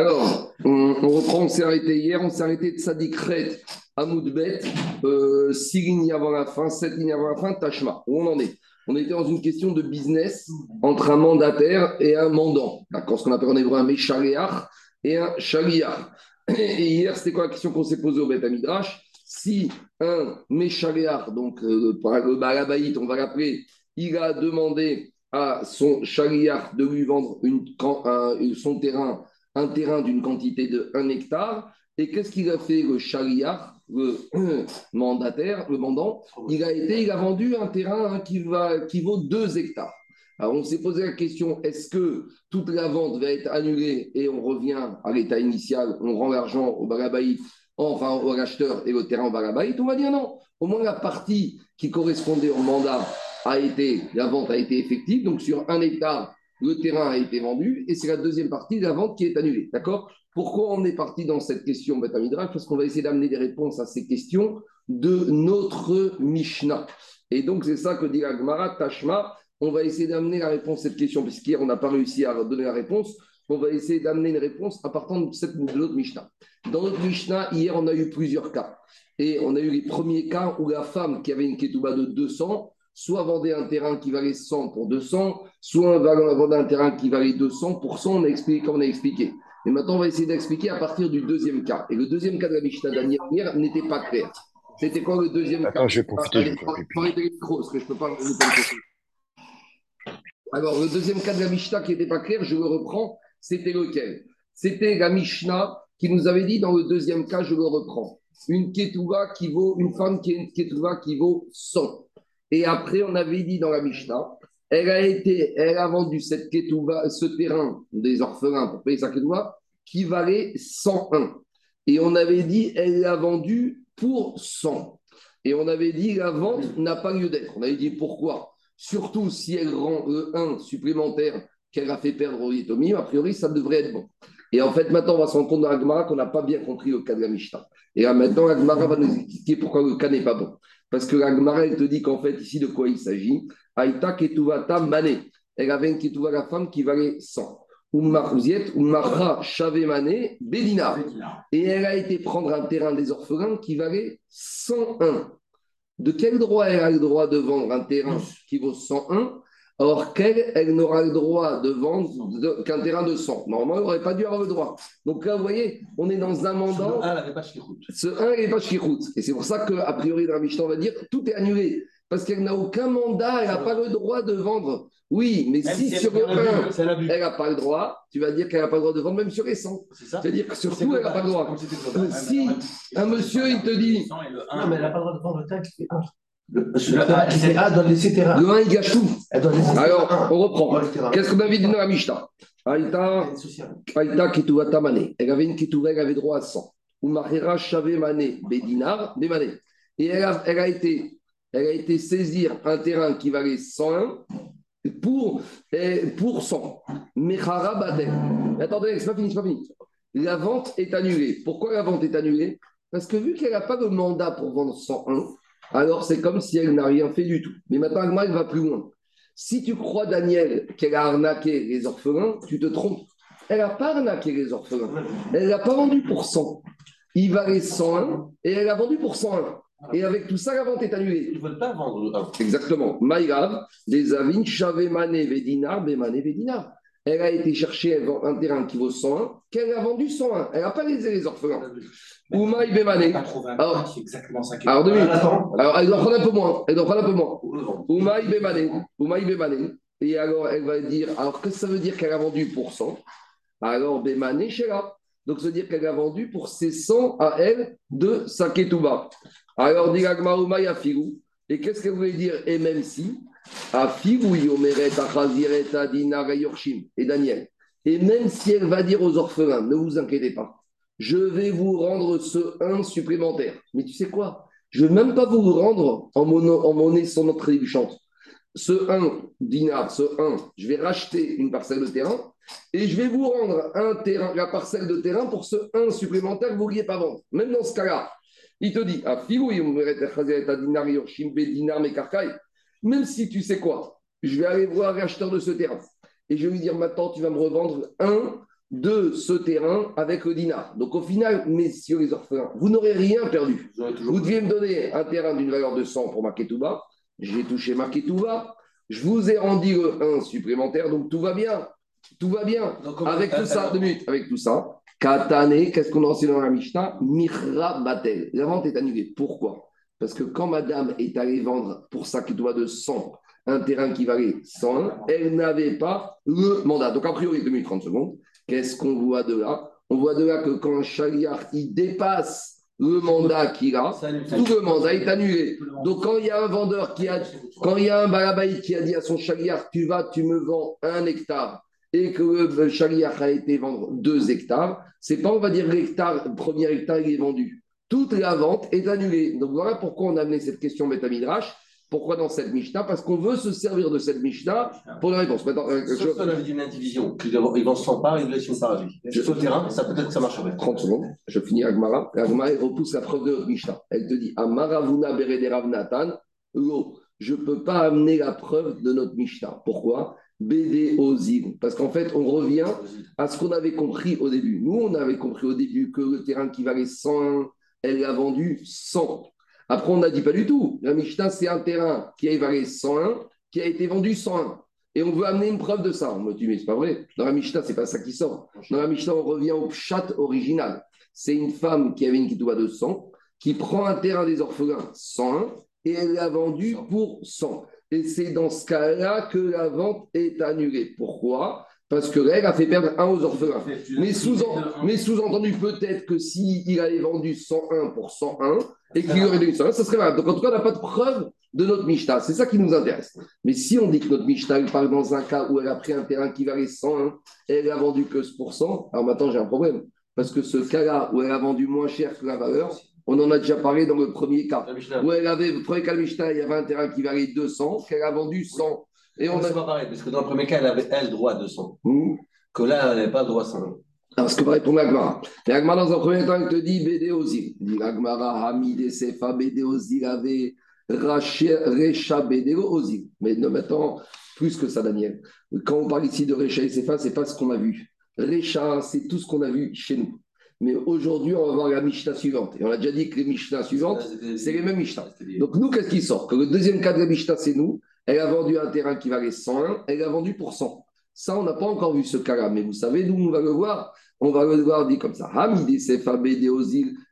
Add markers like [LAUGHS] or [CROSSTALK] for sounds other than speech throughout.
Alors, on, reprend, on s'est arrêté hier, on s'est arrêté de Sadikret à Moudbet, euh, 6 lignes avant la fin, 7 lignes avant la fin, Tachma. Où on en est? On était dans une question de business entre un mandataire et un mandant. D'accord Ce qu'on appelle en hébreu un Meshariach et un Shariach. Et hier, c'était quoi la question qu'on s'est posée au Beth Midrash Si un Meshariach, donc euh, le on va l'appeler, il a demandé à son Shariach de lui vendre son terrain un terrain d'une quantité de 1 hectare. Et qu'est-ce qu'il a fait le chariard, le [COUGHS] mandataire, le mandant? Il a été, il a vendu un terrain hein, qui, va, qui vaut 2 hectares. Alors on s'est posé la question, est-ce que toute la vente va être annulée et on revient à l'état initial, on rend l'argent au barabaït, enfin au acheteur et le terrain au barabaït? On va dire non. Au moins la partie qui correspondait au mandat a été, la vente a été effective. Donc sur un hectare, le terrain a été vendu et c'est la deuxième partie de la vente qui est annulée. D'accord? Pourquoi on est parti dans cette question, Betamidrash Parce qu'on va essayer d'amener des réponses à ces questions de notre Mishnah. Et donc, c'est ça que dit la Gemara, Tashma. On va essayer d'amener la réponse à cette question, puisqu'hier, on n'a pas réussi à donner la réponse. On va essayer d'amener une réponse à partir de, cette, de notre Mishnah. Dans notre Mishnah, hier, on a eu plusieurs cas. Et on a eu les premiers cas où la femme qui avait une ketouba de 200 soit vendait un terrain qui valait 100 pour 200, soit vendait un terrain qui valait 200 pour 100, on a expliqué comme on a expliqué. Et maintenant, on va essayer d'expliquer à partir du deuxième cas. Et le deuxième cas de la Mishnah dernière n'était pas clair. C'était quoi le deuxième Attends, cas? je vais profiter. je vais parce que je peux pas. Alors, le deuxième cas de la Mishnah qui n'était pas clair, je le reprends, c'était lequel? C'était la Mishnah qui nous avait dit dans le deuxième cas, je le reprends, une ketouva qui vaut, une femme qui est une ketouva qui vaut 100. Et après, on avait dit dans la Mishnah, elle a, été, elle a vendu cette ce terrain des orphelins pour payer sa ketouba qui valait 101. Et on avait dit, elle l'a vendu pour 100. Et on avait dit, la vente n'a pas lieu d'être. On avait dit pourquoi? Surtout si elle rend le 1 supplémentaire qu'elle a fait perdre au Yitomi, a priori, ça devrait être bon. Et en fait, maintenant, on va se rendre compte dans la qu'on n'a pas bien compris le cas de la Mishnah. Et là, maintenant, la va nous expliquer pourquoi le cas n'est pas bon. Parce que la Gemara, elle te dit qu'en fait, ici, de quoi il s'agit? Aïta ketuvata mané. Elle avait une ketuva, la femme, qui valait 100. Ummarziet, Ummarra Mané, Bédina. Et elle a été prendre un terrain des orphelins qui valait 101. De quel droit elle a le droit de vendre un terrain qui vaut 101 Or, qu'elle, elle n'aura le droit de vendre qu'un terrain de 100. Normalement, elle n'aurait pas dû avoir le droit. Donc là, vous voyez, on est dans un mandat. Ce 1 n'avait pas route. Ce 1 n'avait pas route. Et c'est pour ça qu'a priori, dans on va dire tout est annulé. Parce qu'elle n'a aucun mandat, elle n'a pas le droit de vendre. Oui, mais si, sur le 1, elle n'a pas le droit, tu vas dire qu'elle n'a pas le droit de vendre, même sur les 100. C'est-à-dire que sur tout, elle n'a pas le droit. Si un monsieur, il te dit. Non, mais elle n'a pas le droit de vendre le taxe, c'est 1. Ah, a. Le il gâche tout. Alors, on reprend. Qu'est-ce qu'on avait dit dans la Mishnah? Aïta, Aïta Elle avait une Ketuva, elle avait droit à 100. Umahera Shave Mané, Bédinar, Bémané. Et elle a, elle a, été, elle a été saisir un terrain qui valait 101 pour, pour 100. Mechara Batel. Attendez, c'est pas fini, c'est pas fini. La vente est annulée. Pourquoi la vente est annulée? Parce que vu qu'elle n'a pas le mandat pour vendre 101, alors c'est comme si elle n'a rien fait du tout. Mais maintenant, elle va plus loin. Si tu crois, Daniel, qu'elle a arnaqué les orphelins, tu te trompes. Elle n'a pas arnaqué les orphelins. Elle n'a pas vendu pour 100. Il valait 101 et elle a vendu pour 101. Et avec tout ça, la vente est annulée. Ils ne veulent pas vendre. Exactement. Maïrav, des avines, Chavemane, Vedina, Bemane, Vedina. Elle a été chercher un terrain qui vaut 101, qu'elle a vendu 101. Elle n'a pas lésé les orphelins. Oumaï Bemane. Alors, c'est exactement ça. Alors, deux minutes. Alors, elle doit prendre un peu moins. Elle doit prendre un peu moins. Oumaï Bemane. Oumaï Bemane. Et alors, elle va dire alors, qu'est-ce que ça veut dire qu'elle a vendu pour 100 Alors, Bemane, Shera. Donc, ça veut dire qu'elle a vendu pour ses 100 à elle de Saketouba. Alors, dit Oumaï Afirou. Et qu'est-ce qu'elle voulait dire Et même si et Daniel. Et même si elle va dire aux orphelins, ne vous inquiétez pas, je vais vous rendre ce 1 supplémentaire. Mais tu sais quoi? Je ne vais même pas vous rendre en, monnaie sans notre trébuchante. Ce 1 dinar, ce 1, je vais racheter une parcelle de terrain et je vais vous rendre un terrain, la parcelle de terrain pour ce 1 supplémentaire que vous ne vouliez pas vendre. Même dans ce cas-là, il te dit, dinar, même si tu sais quoi, je vais aller voir l'acheteur de ce terrain et je vais lui dire maintenant, tu vas me revendre un de ce terrain avec le dinar. Donc au final, messieurs les orphelins, vous n'aurez rien perdu. Vous deviez me donner un terrain d'une valeur de 100 pour ma ketouba. J'ai touché ma ketouba. Je vous ai rendu le 1 supplémentaire, donc tout va bien. Tout va bien. avec tout ça, deux minutes, avec tout ça, Katane, qu'est-ce qu'on a enseigné dans la Mishnah Mihra Batel. La vente est annulée. Pourquoi? Parce que quand madame est allée vendre pour sa ketouba de 100 un terrain qui valait 101, elle n'avait pas le mandat. Donc, a priori, 2 minutes 30 secondes. Qu'est-ce qu'on voit de là? On voit de là que quand un chariard il dépasse le mandat qu'il a, tout le mandat est annulé. Donc quand il y a un vendeur qui a, quand il y a un balabaï qui a dit à son chariard, tu vas, tu me vends un hectare, et que le chariard a été vendre deux hectares, c'est pas, on va dire, l'hectare, le premier hectare, il est vendu. Toute la vente est annulée. Donc voilà pourquoi on a amené cette question Betamidrash. Pourquoi dans cette Mishnah? Parce qu'on veut se servir de cette Mishnah pour la réponse. Maintenant, euh, je... Sauf avait d'une indivision, ils vont 100 parts, ils laissent une part lui. Sur le terrain, ça peut-être que ça marcherait. 30 secondes, je finis Agmara. Agmara repousse la preuve de notre Mishnah. Elle te dit Amaravuna Bereder Natan, je ne peux pas amener la preuve de notre Mishnah. Pourquoi? BD Ozim. Parce qu'en fait, on revient à ce qu'on avait compris au début. Nous, on avait compris au début que le terrain qui valait 101, elle l'a vendu 100. Après, on n'a dit pas du tout. La Mishnah, c'est un terrain qui a évalué 101, qui a été vendu 101. Et on veut amener une preuve de ça. On me dit, mais c'est pas vrai. Dans la Mishnah, c'est pas ça qui sort. Dans la Mishnah, on revient au chat original. C'est une femme qui avait une kitouba de 100, qui prend un terrain des orphelins 101 et elle l'a vendu pour 100. Et c'est dans ce cas-là que la vente est annulée. Pourquoi? Parce que elle a fait perdre un aux orphelins. Mais sous-entendu, peut-être que s'il il avait vendu 101 pour 101 et qu'il aurait donné 101, ça serait valable. Donc en tout cas, on n'a pas de preuve de notre Mishnah. C'est ça qui nous intéresse. Mais si on dit que notre Mishnah parle dans un cas où elle a pris un terrain qui valait 101 et elle a vendu que ce pour 100, alors maintenant j'ai un problème. Parce que ce cas-là où elle a vendu moins cher que la valeur, on en a déjà parlé dans le premier cas. Où elle avait, le premier cas de Mishnah, il y avait un terrain qui valait 200, qu'elle a vendu 100. Et on C'est pas pareil, parce que dans le premier cas, elle avait elle droit à 200. Mmh. Que là, elle n'avait pas droit à 100. Alors, ce que va répondre l'Agmara. L'Agmara, dans un premier temps, il te dit Bédé Ozil. Dit l'Agmara, Hamid et Sefa, Bédé Ozil avait Recha Bédé Ozil. Mais maintenant, plus que ça, Daniel. Quand on parle ici de Recha et Sefa, ce n'est pas ce qu'on a vu. Recha, c'est tout ce qu'on a vu chez nous. Mais aujourd'hui, on va voir la Mishnah suivante. Et on a déjà dit que les Mishnah suivantes, c'est les mêmes Mishnah. Donc, nous, qu'est-ce qui sort? Que le deuxième cas de la Mishnah, c'est nous. Elle a vendu un terrain qui valait 101, elle l'a vendu pour 100. Ça, on n'a pas encore vu ce cas-là, mais vous savez d'où on va le voir On va le voir dit comme ça.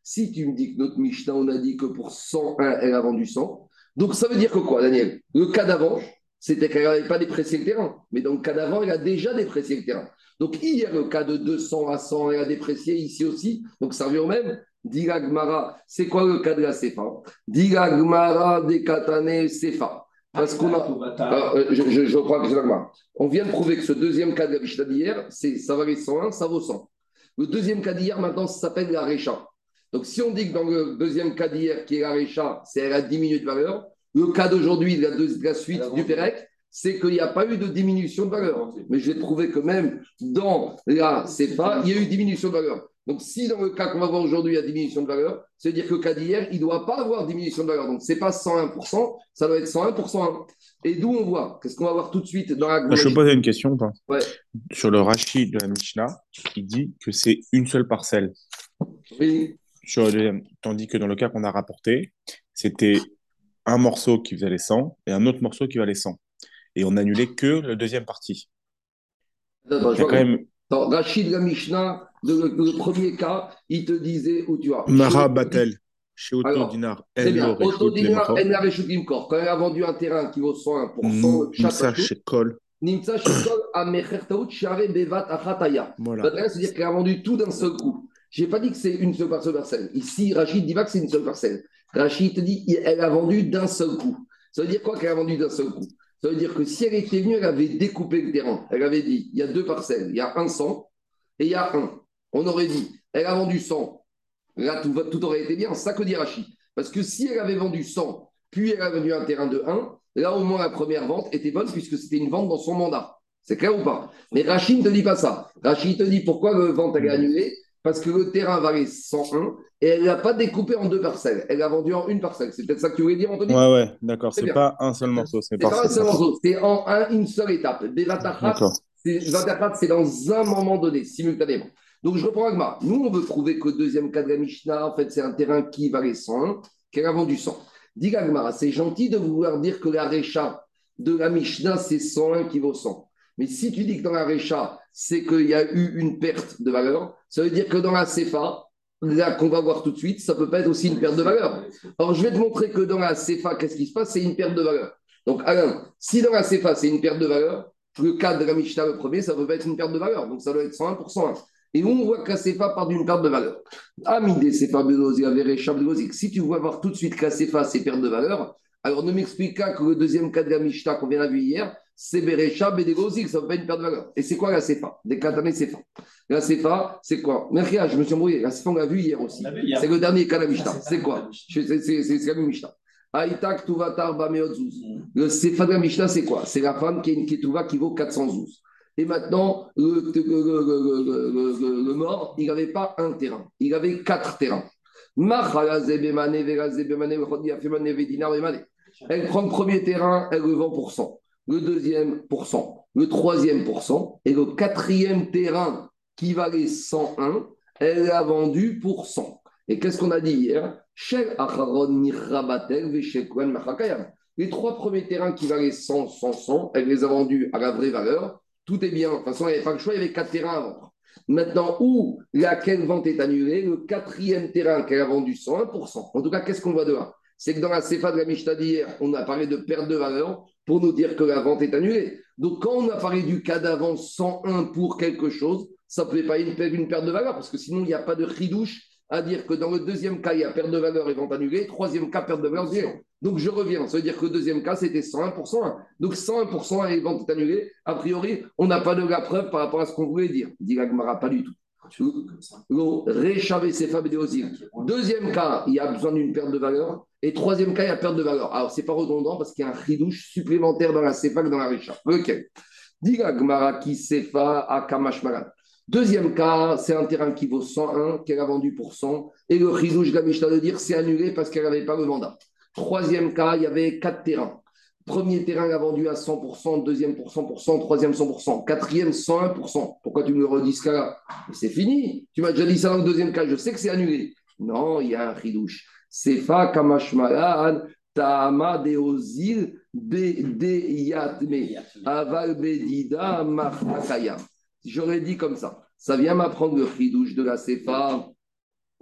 Si tu me dis que notre Mishnah, on a dit que pour 101, elle a vendu 100. Donc ça veut dire que quoi, Daniel? Le cas d'avant, c'était qu'elle n'avait pas déprécié le terrain. Mais dans le cas d'avant, elle a déjà déprécié le terrain. Donc hier, le cas de 200 à 100, elle a déprécié ici aussi. Donc ça revient au même. Gmara, c'est quoi le cas de la Sefa? Gmara de Katane Sefa. Parce qu'on a. Euh, je, crois que c'est On vient de prouver que ce deuxième cas de la Mishnah d'hier, ça valait 101, ça vaut 100. Le deuxième cas d'hier, maintenant, ça s'appelle la Récha. Donc, si on dit que dans le deuxième cas d'hier, qui est la Récha, c'est elle a diminué de valeur, le cas d'aujourd'hui, de, la, suite du Pérec, c'est qu'il n'y a pas eu de diminution de valeur. Mais je vais prouver que même dans la CFA, il y a eu diminution de valeur. Donc, si dans le cas qu'on va voir aujourd'hui, il y a diminution de valeur, ça veut dire que le cas d'hier, il ne doit pas avoir diminution de valeur. Donc, ce n'est pas 101%, ça doit être 101%. Et d'où on voit Qu'est-ce qu'on va voir tout de suite dans la. Je peux poser une question pas? Sur le rachid de la Mishnah, il dit que c'est une seule parcelle. Oui. Sur Tandis que dans le cas qu'on a rapporté, c'était un morceau qui valait 100 et un autre morceau qui valait 100. Et on n'annulait que la deuxième partie. A quand même dans Rachid la Mishnah, le, premier cas, il te disait où tu as. Mara Batel. Chez Autodinar, C'est bien. Autodinar, El Quand elle a vendu un terrain qui vaut 101 pour 100 Nimsa chez Kol. Nimsa chez Kol, à Mechertaout, Share Bevat Achataya. Voilà. C'est-à-dire qu'elle a vendu tout d'un seul coup. Je n'ai pas dit que c'est une seule parcelle. Ici, Rachid dit pas que c'est une seule parcelle. Rachid te dit qu'elle a vendu d'un seul coup. Ça veut dire quoi qu'elle a vendu d'un seul coup? Ça veut dire que si elle était venue, elle avait découpé le terrain. Elle avait dit, il y a deux parcelles, il y a un 100 et il y a un. On aurait dit, elle a vendu 100. Là, tout, aurait été bien. Ça que dit Rachid. Parce que si elle avait vendu 100, puis elle a vendu un terrain de 1, là, au moins, la première vente était bonne puisque c'était une vente dans son mandat. C'est clair ou pas? Mais Rachid ne te dit pas ça. Rachid te dit pourquoi la vente elle est annulée? Parce que le terrain valait 101 et elle n'a pas découpé en deux parcelles. Elle a vendu en une parcelle. C'est peut-être ça que tu voulais dire, Anthony? Ouais, ouais, d'accord. C'est pas un seul morceau. C'est pas un seul morceau. C'est en une seule étape. 24 c'est dans un moment donné, simultanément. Donc je reprends Agma. Nous, on veut prouver que le deuxième cas de la Mishnah, en fait, c'est un terrain qui valait 101, qui a vendu 100. Dis Agma, c'est gentil de vouloir dire que la Récha de la Mishnah, c'est 101 qui vaut 100. Mais si tu dis que dans la Récha, c'est qu'il y a eu une perte de valeur, ça veut dire que dans la CFA, là qu'on va voir tout de suite, ça peut pas être aussi une perte de valeur. Alors je vais te montrer que dans la CFA, qu'est-ce qui se passe? C'est une perte de valeur. Donc Alain, si dans la CFA, c'est une perte de valeur, le cas de la Mishnah, le premier, ça ne peut pas être une perte de valeur. Donc ça doit être 101%. Et on voit que la CFA part d'une perte de valeur. Amidé CFA Si tu vois voir tout de suite que la CFA, c'est perte de valeur, alors ne m'explique pas que le deuxième cas de la Mishnah qu'on vient de vu hier, c'est Berecha Bedegozik, ça ne veut pas une perte de valeur. Et c'est quoi la CFA Des CFA. La CFA, c'est quoi? Merkia, je me suis embrouillé. La CFA, on l'a vu hier aussi. C'est le dernier cas de la Mishnah. C'est quoi? C'est la Mishnah. Aïtak Tuvatar Bameotzuz. Le CFA de la Mishnah, c'est quoi? C'est la femme qui est une Ketouva qui vaut 412. Et maintenant, le, le, le mort, il n'avait pas un terrain, il avait quatre terrains. Elle prend le premier terrain, elle le vend pour 100 le deuxième pour 100, le troisième pour 100, et le quatrième terrain qui valait 101, elle l'a vendu pour 100. Et qu'est-ce qu'on a dit hier? Les trois premiers terrains qui valaient 100, 100, 100, elle les a vendus à la vraie valeur. Tout est bien. De toute façon, il n'y avait pas le choix, il y avait quatre terrains à vendre. Maintenant, où laquelle vente est annulée? Le quatrième terrain qu'elle a vendu 101%. En tout cas, qu'est-ce qu'on voit de là? C'est que dans la CFA de la Mishnah d'hier, on a parlé de perte de valeur pour nous dire que la vente est annulée. Donc, quand on a parlé du cas d'avance 101 pour quelque chose, ça ne pouvait pas être une perte de valeur, parce que sinon, il n'y a pas de ridouche à dire que dans le deuxième cas, il y a perte de valeur et vente annulée, troisième cas, perte de valeur zéro. Donc, je reviens. Ça veut dire que le deuxième cas, c'était 101%. Donc, 101% et vente annulée, a priori, on n'a pas de la preuve par rapport à ce qu'on voulait dire. Dit Gagmara, pas du tout. Deuxième cas, il y a besoin d'une perte de valeur. Et troisième cas, il y a perte de valeur. Alors, ce n'est pas redondant parce qu'il y a un ridouche supplémentaire dans la CFA que dans la Récha. Lequel Sefa. Deuxième cas, c'est un terrain qui vaut 101, qu'elle a vendu pour 100. Et le ridouche de la de dire c'est annulé parce qu'elle n'avait pas le mandat. Troisième cas, il y avait quatre terrains. Premier terrain l'a vendu à 100%, deuxième pour 100%, troisième 100%, quatrième 101%. Pourquoi tu me redis ce cas-là C'est fini. Tu m'as déjà dit ça dans le deuxième cas, je sais que c'est annulé. Non, il y a un ridouche. Sefa kamashmalan tama deozil bedeyatme aval bedida. J'aurais dit comme ça. Ça vient m'apprendre le ridouche de la Sefa.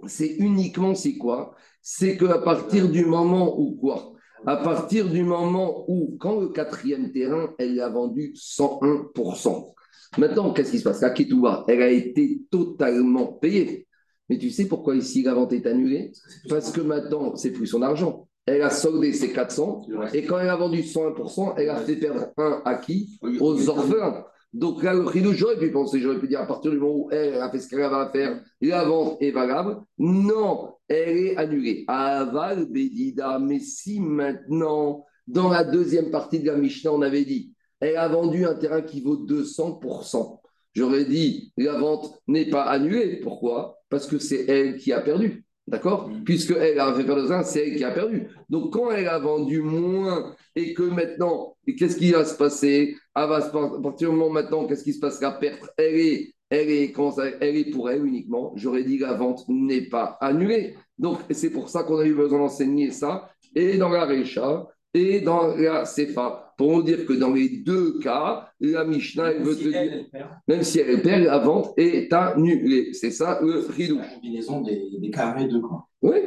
C'est uniquement, c'est quoi? C'est qu'à partir du moment où quoi? À partir du moment où, quand le quatrième terrain, elle a vendu 101%. Maintenant, qu'est-ce qui se passe? La Ketouba, elle a été totalement payée. Mais tu sais pourquoi ici la vente est annulée? Parce que maintenant, c'est plus son argent. Elle a soldé ses 400 et quand elle a vendu 101%, elle a fait perdre un à qui Aux orphelins. Donc là, le j'aurais pu penser, j'aurais pu dire à partir du moment où elle a fait ce qu'elle avait à faire, la vente est valable. Non, elle est annulée. Aval Bedida, mais si maintenant, dans la deuxième partie de la Mishnah, on avait dit, elle a vendu un terrain qui vaut 200%. J'aurais dit, la vente n'est pas annulée. Pourquoi? Parce que c'est elle qui a perdu. D'accord? Mm. Puisqu'elle a fait perdre ça, c'est elle qui a perdu. Donc, quand elle a vendu moins et que maintenant, qu'est-ce qui va se passer? À partir du moment maintenant, qu'est-ce qui se passe La perte, elle est, elle est, elle est pour elle uniquement. J'aurais dit la vente n'est pas annulée. Donc, c'est pour ça qu'on a eu besoin d'enseigner ça. Et dans la Récha, et dans la Sefa, pour nous dire que dans les deux cas, la Mishnah, elle veut te dire, même si elle perd, la vente est annulée. C'est ça le ridou. La combinaison des, des carrés de quoi Oui.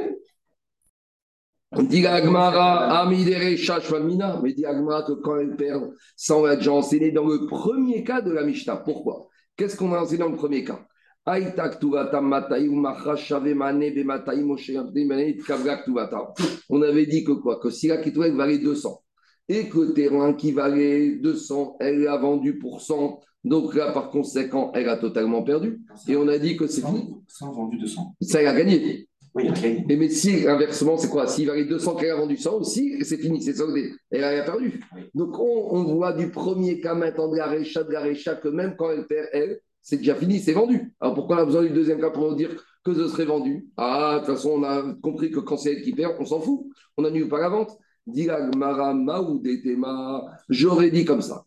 Dit Agmara, Amidere Shashvamina, mais dit Agmara que quand elle perd, ça on l'a déjà enseigné dans le premier cas de la Mishnah. Pourquoi? Qu'est-ce qu'on a enseigné dans le premier cas? On avait dit que quoi? Que si la valait 200 et que le terrain qui valait 200, elle l'a vendu pour 100, donc là par conséquent, elle a totalement perdu. Et on a dit que c'est fini. 100 vendu 200. Ça, elle a gagné. Oui, elle a gagné. Mais, mais si, inversement, c'est quoi? S'il valait 200, qu'elle a vendu 100 aussi, c'est fini, c'est soldé. Elle a perdu. Donc on, voit du premier cas maintenant de la récha, de la récha, que même quand elle perd, elle, c'est déjà fini, c'est vendu. Alors pourquoi on a besoin du deuxième cas pour nous dire que ce serait vendu? Ah, de toute façon, on a compris que quand c'est elle qui perd, on s'en fout. On n'annule pas la vente. J'aurais dit comme ça.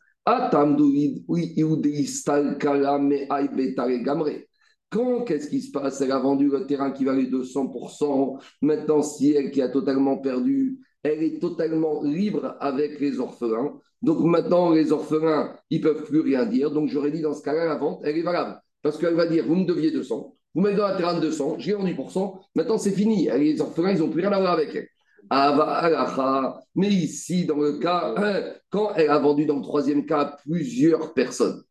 Quand qu'est-ce qui se passe? Elle a vendu le terrain qui valait 200%. Maintenant, si elle qui a totalement perdu, elle est totalement libre avec les orphelins. Donc maintenant, les orphelins, ils ne peuvent plus rien dire. Donc j'aurais dit dans ce cas-là, la vente, elle est valable. Parce qu'elle va dire, vous me deviez 200, vous mettez dans un terrain de 200, j'ai vendu pour 100, maintenant c'est fini. Les orphelins, ils n'ont plus rien à voir avec elle. Mais ici, dans le cas, hein, quand elle a vendu dans le troisième cas plusieurs personnes,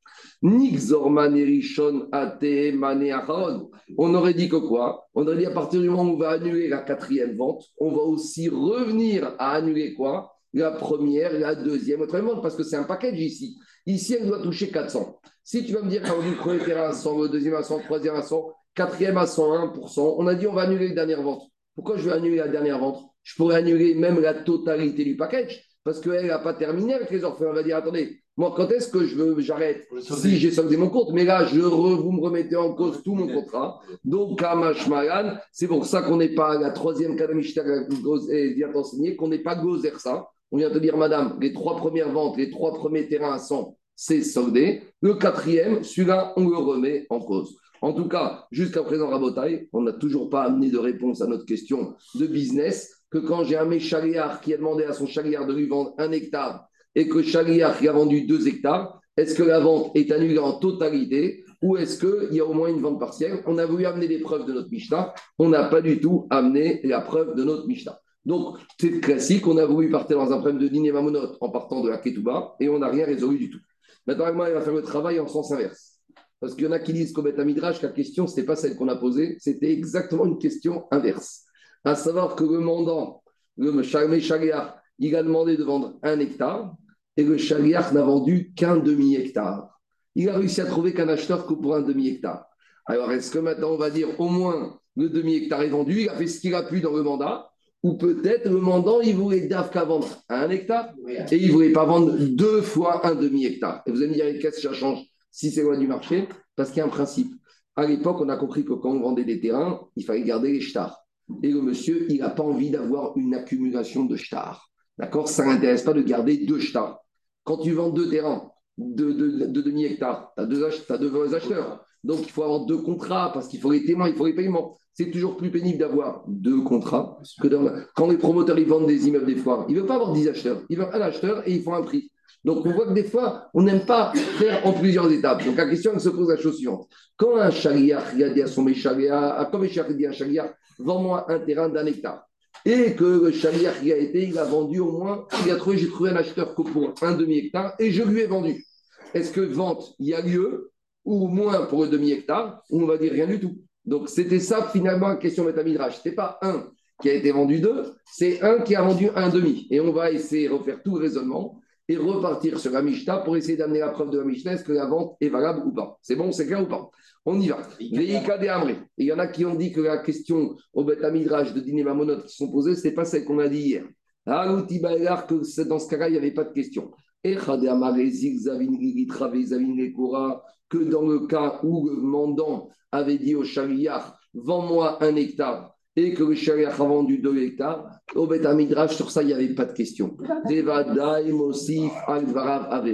on aurait dit que quoi? On aurait dit à partir du moment où on va annuler la quatrième vente, on va aussi revenir à annuler quoi? La première, la deuxième, la troisième vente, parce que c'est un package ici. Ici, elle doit toucher 400. Si tu vas me dire vendu le premier à 100, le deuxième à 100, le troisième à 100, quatrième à 101%, on a dit on va annuler la dernière vente. Pourquoi je vais annuler la dernière vente? Je pourrais annuler même la totalité du package parce qu'elle n'a pas terminé avec les orphelins. On va dire attendez, moi, quand est-ce que je veux, j'arrête Si j'ai soldé mon compte, mais là, je vous me remettez en cause tout mon contrat. Donc, Kamash c'est pour ça qu'on n'est pas la troisième Kadamishta vient enseigner qu'on n'est pas gozer ça. On vient te dire, madame, les trois premières ventes, les trois premiers terrains à 100, c'est soldé. Le quatrième, celui-là, on le remet en cause. En tout cas, jusqu'à présent, Rabotaille, on n'a toujours pas amené de réponse à notre question de business que quand j'ai un méchaliard qui a demandé à son chaliard de lui vendre un hectare et que qui a vendu deux hectares, est-ce que la vente est annulée en totalité ou est-ce qu'il y a au moins une vente partielle? On a voulu amener les preuves de notre Mishnah, on n'a pas du tout amené la preuve de notre Mishnah. Donc, c'est classique, on a voulu partir dans un problème de dîner mamonot en partant de la Ketouba et on n'a rien résolu du tout. Maintenant, il va faire le travail en sens inverse. Parce qu'il y en a qui disent qu'au Beth Midrash, la question, ce n'était pas celle qu'on a posée, c'était exactement une question inverse. À savoir que le mandant, le Shaliach, il a demandé de vendre un hectare et le Shaliach n'a vendu qu'un demi-hectare. Il a réussi à trouver qu'un acheteur que pour un demi-hectare. Alors, est-ce que maintenant on va dire au moins le demi-hectare est vendu, il a fait ce qu'il a pu dans le mandat, ou peut-être le mandant, il voulait d'Afka vendre un hectare et il ne voulait pas vendre deux fois un demi-hectare. Et vous allez me dire, qu'est-ce que ça change si c'est loin du marché, parce qu'il y a un principe. À l'époque, on a compris que quand on vendait des terrains, il fallait garder les stars. Et le monsieur, il n'a pas envie d'avoir une accumulation de stars. D'accord? Ça ne l'intéresse pas de garder deux stars. Quand tu vends deux terrains de, demi-hectare, tu as, deux, as deux acheteurs. Donc, il faut avoir deux contrats parce qu'il faut les témoins, il faut les paiements. C'est toujours plus pénible d'avoir deux contrats que quand les promoteurs ils vendent des immeubles des fois. Ils ne veulent pas avoir dix acheteurs. Ils veulent un acheteur et ils font un prix. Donc, on voit que des fois, on n'aime pas faire en plusieurs étapes. Donc, la question se pose la chose suivante. Quand un chariach a dit à son méchariach, comme un dit à un vends-moi un terrain d'un hectare, et que le y a été, il a vendu au moins, il a trouvé, j'ai trouvé un acheteur pour un demi-hectare, et je lui ai vendu. Est-ce que vente, il y a lieu, ou moins pour le demi-hectare, on va dire rien du tout Donc, c'était ça, finalement, la question métamidrage. Ce n'était pas un qui a été vendu deux, c'est un qui a vendu un demi. Et on va essayer de refaire tout le raisonnement et repartir sur la Mishnah pour essayer d'amener la preuve de la Mishnah, est-ce que la vente est valable ou pas C'est bon, c'est clair ou pas On y va. Les Il y en a qui ont dit que la question au Beth de Dîner Mamonot qui sont posées, ce n'est pas celle qu'on a dit hier. que dans ce cas-là, il n'y avait pas de question. Et que dans le cas où le mandant avait dit au chariard, vends-moi un hectare et que le chariach a vendu 2 hectares, au Beth Midrash, sur ça, il n'y avait pas de question.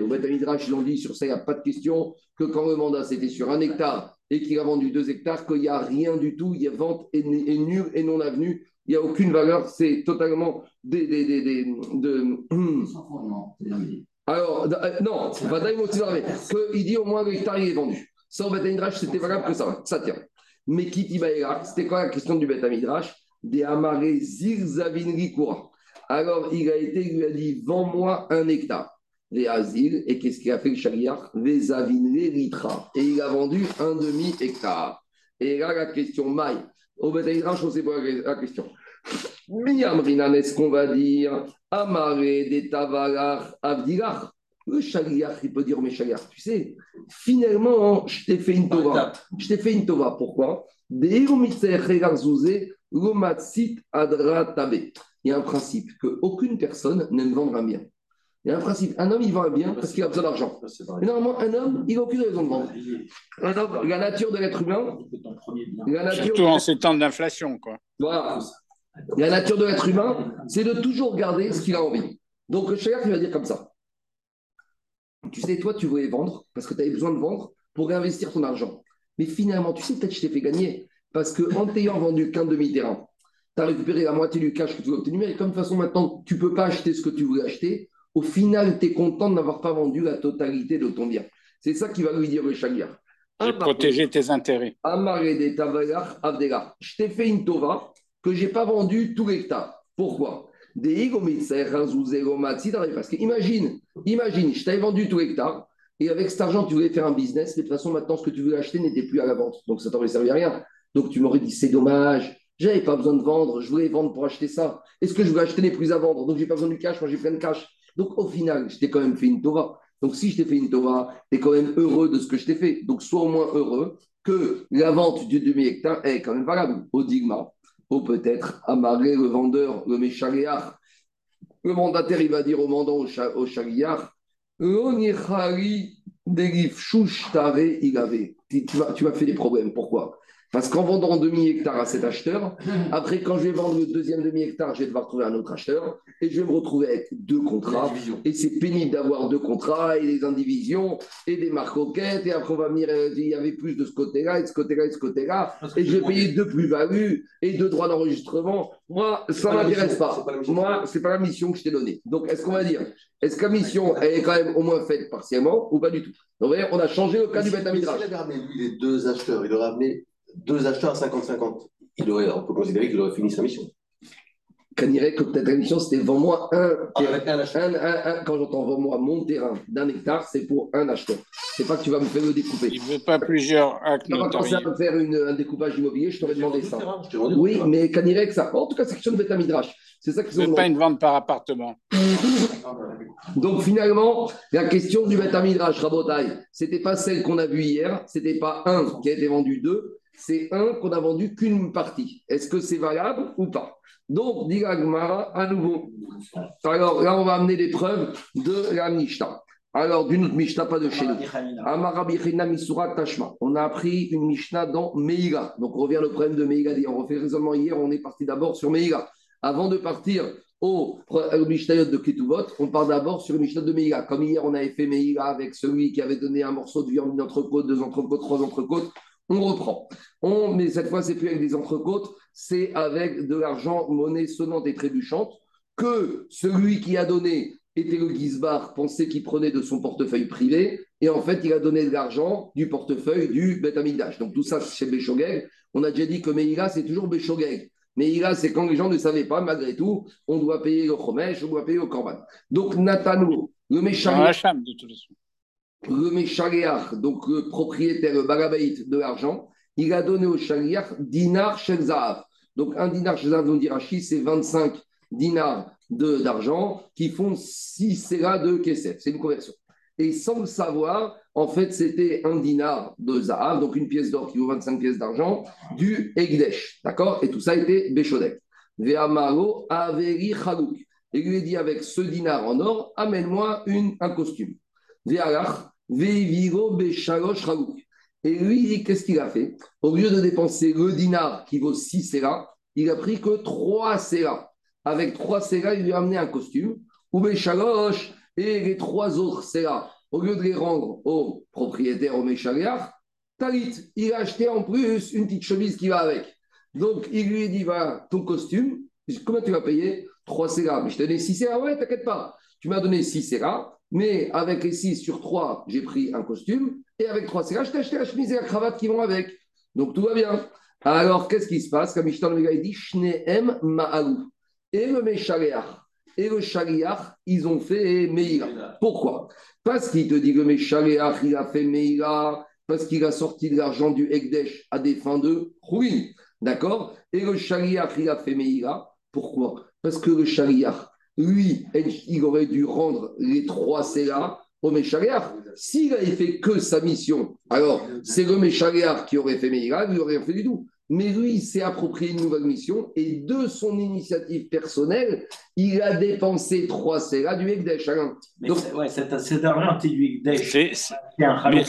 Au Beth Midrash, ils ont dit sur ça, il n'y a pas de question, que quand le mandat c'était sur un hectare et qu'il a vendu 2 hectares, qu'il n'y a rien du tout, il y a vente est, nulle et non avenue, il n'y a aucune valeur, c'est totalement des. des, des, des de... Alors, euh, non, il dit au moins que l'hectare est vendu. Ça, au Beth Midrash, c'était valable que ça, ça tient. Mais Kiti c'était quoi la question du Beth Amidrash? Des amarés Zirzavin Rikura. Alors, il a été, il lui a dit Vends-moi un hectare. Les Azil, et qu'est-ce qu'il a fait le chariar Vezavin Ritra. Et il a vendu un demi-hectare. Et là, la question Maï. Au Beth Amidrash, on sait pas la question. Miamrinan, est-ce qu'on va dire Amaré de Tavalar Avdilach? Le chaliach, il peut dire, mais chaliach, tu sais, finalement, je t'ai fait une tova. Je t'ai fait une tova. Pourquoi? Il y a un principe qu'aucune personne n'aime vendre un bien. Il y a un principe. Un homme, il vend un bien parce qu'il a besoin d'argent. Normalement, un homme, il n'a aucune raison de vendre. la nature de l'être humain. Surtout en ces temps d'inflation, quoi. Voilà. La nature de l'être humain, c'est de toujours garder ce qu'il a envie. Donc, le chaliach, il va dire comme ça tu sais, toi, tu voulais vendre parce que tu avais besoin de vendre pour réinvestir ton argent. Mais finalement, tu sais, peut-être que je t'ai fait gagner parce qu'en t'ayant vendu qu'un demi-terrain, tu as récupéré la moitié du cash que tu voulais obtenir. Et comme de toute façon, maintenant, tu ne peux pas acheter ce que tu voulais acheter, au final, tu es content de n'avoir pas vendu la totalité de ton bien. C'est ça qui va lui dire le chagrin. J'ai protégé tes intérêts. Je t'ai fait une tova que je n'ai pas vendu tout l'hectare. Pourquoi? Parce que imagine, imagine, je t'avais vendu tout l'hectare et avec cet argent, tu voulais faire un business, mais de toute façon, maintenant, ce que tu voulais acheter n'était plus à la vente. Donc, ça t'aurait servi à rien. Donc, tu m'aurais dit, c'est dommage, j'avais pas besoin de vendre, je voulais vendre pour acheter ça. Est-ce que je voulais acheter les plus à vendre? Donc, j'ai pas besoin du cash, moi, j'ai plein de cash. Donc, au final, je t'ai quand même fait une tova. Donc, si je t'ai fait une Tova, tu es quand même heureux de ce que je t'ai fait. Donc, sois au moins heureux que la vente du demi-hectare est quand même valable. Au Digma, ou peut-être Amaré, le vendeur, le Méchaléar. Le mandataire, il va dire au mandant, au L'onichari Delif Shush il avait. Tu vas, fait des problèmes. Pourquoi? Parce qu'en vendant demi-hectare à cet acheteur, après, quand je vais vendre le deuxième demi-hectare, je vais devoir trouver un autre acheteur et je vais me retrouver avec deux contrats. Et c'est pénible d'avoir deux contrats et des indivisions et des marques. Et après, on va venir, euh, il y avait plus de ce côté-là et de ce côté-là et de ce côté-là. Et je vais payer deux plus-values et deux droits d'enregistrement. Moi, ça ne m'intéresse pas. Moi, ce n'est pas la mission que je t'ai donnée. Donc, est-ce qu'on va dire Est-ce que la mission, elle est quand même au moins faite partiellement ou pas du tout? Donc, on a changé le cas du Beth Il avait ramené, lui, les deux acheteurs. Il aurait ramené deux acheteurs à 50-50, il aurait, on peut considérer qu'il aurait fini sa mission. Qu'on dirait que peut-être la mission, c'était vends-moi un, un, quand j'entends vends-moi mon terrain d'un hectare, c'est pour un acheteur. C'est pas que tu vas me faire le découper. Il ne veut pas plusieurs actes Tu vas commencer à me faire une, un découpage immobilier, je t'aurais demandé ça. oui, mais qu'on dirait que ça. En tout cas, c'est question de Beta Midrash. C'est ça qu'ils ont. pas une vente par appartement. [LAUGHS] Donc finalement, la question du Beta Midrash, Rabotai, c'était pas celle qu'on a vue hier, c'était pas un qui a été vendu deux, c'est un qu'on a vendu qu'une partie. Est-ce que c'est valable ou pas? Donc, dit Agmara, à nouveau. Alors là, on va amener des preuves de la Mishnah. Alors, d'une autre Mishnah, pas de chez nous. On a appris une Mishnah dans Meïga. Donc, on revient au problème de Meïga. On refait raisonnement hier, on est parti d'abord sur Meïga. Avant de partir au, Mishnah de Ketuvot, on part d'abord sur le Mishnah de Meïga. Comme hier, on avait fait Meïga avec celui qui avait donné un morceau de viande, une entrecôte, deux entrecôtes, trois entrecôtes. On reprend. Mais cette fois, c'est plus avec des entrecôtes, c'est avec de l'argent, monnaie sonnante et trébuchante, que celui qui a donné était le Gizbar, pensait qu'il prenait de son portefeuille privé, et en fait, il a donné de l'argent du portefeuille du Bet Donc tout ça, c'est chez Béchogeg. On a déjà dit que Meïla, c'est toujours Béchogeg. Meïla, c'est quand les gens ne savaient pas, malgré tout, on doit payer le Chomesh, on doit payer le Korban. Donc Nathanou, le méchant le donc le propriétaire, le de l'argent, il a donné au Shaliach dinar Shelzahav. Donc un dinar Shelzahav, nous dit c'est 25 dinars d'argent qui font 6 séras de Kesef. C'est une conversion. Et sans le savoir, en fait, c'était un dinar de Zahav, donc une pièce d'or qui vaut 25 pièces d'argent, du Egdesh. D'accord? Et tout ça était Béchodek. Ve'amaro Averi Chalouk. Et lui dit avec ce dinar en or, amène-moi un costume. Et lui, qu'est-ce qu'il a fait? Au lieu de dépenser le dinar qui vaut 6 séras, il a pris que 3 séras. Avec 3 séras, il lui a amené un costume. Ou Béchalosh, et les 3 autres séras, au lieu de les rendre au propriétaire, au Méchaliar, Talit, il a acheté en plus une petite chemise qui va avec. Donc, il lui dit, voilà, ton costume, comment tu vas payer? 3 séras. Mais je te donné 6 séras, ouais, t'inquiète pas. Tu m'as donné 6 séras, mais avec les 6 sur 3, j'ai pris un costume. Et avec 3 CA, je t'ai acheté la chemise et la cravate qui vont avec. Donc tout va bien. Alors, qu'est-ce qui se passe? Comme Ishtan le dit, Shneem Ma'alou. Et le Meshareach et le Shariach, ils ont fait Meïra. Pourquoi? Parce qu'il te dit que le Meshareach, il a fait Meïra, parce qu'il a sorti de l'argent du Ekdesh à des fins de ruine. D'accord? Et le Shariach, il a fait Meïra. Pourquoi? Parce que le Shariach, lui, il aurait dû rendre les trois CA au Méchaléar. S'il n'avait fait que sa mission, alors c'est le Méchaléar qui aurait fait Meïra, il n'aurait rien fait du tout. Mais lui, il s'est approprié une nouvelle mission et de son initiative personnelle, il a dépensé trois CA du Ekdesh. Mais ouais, cet, argent, c'est du Ekdesh. C'est un mais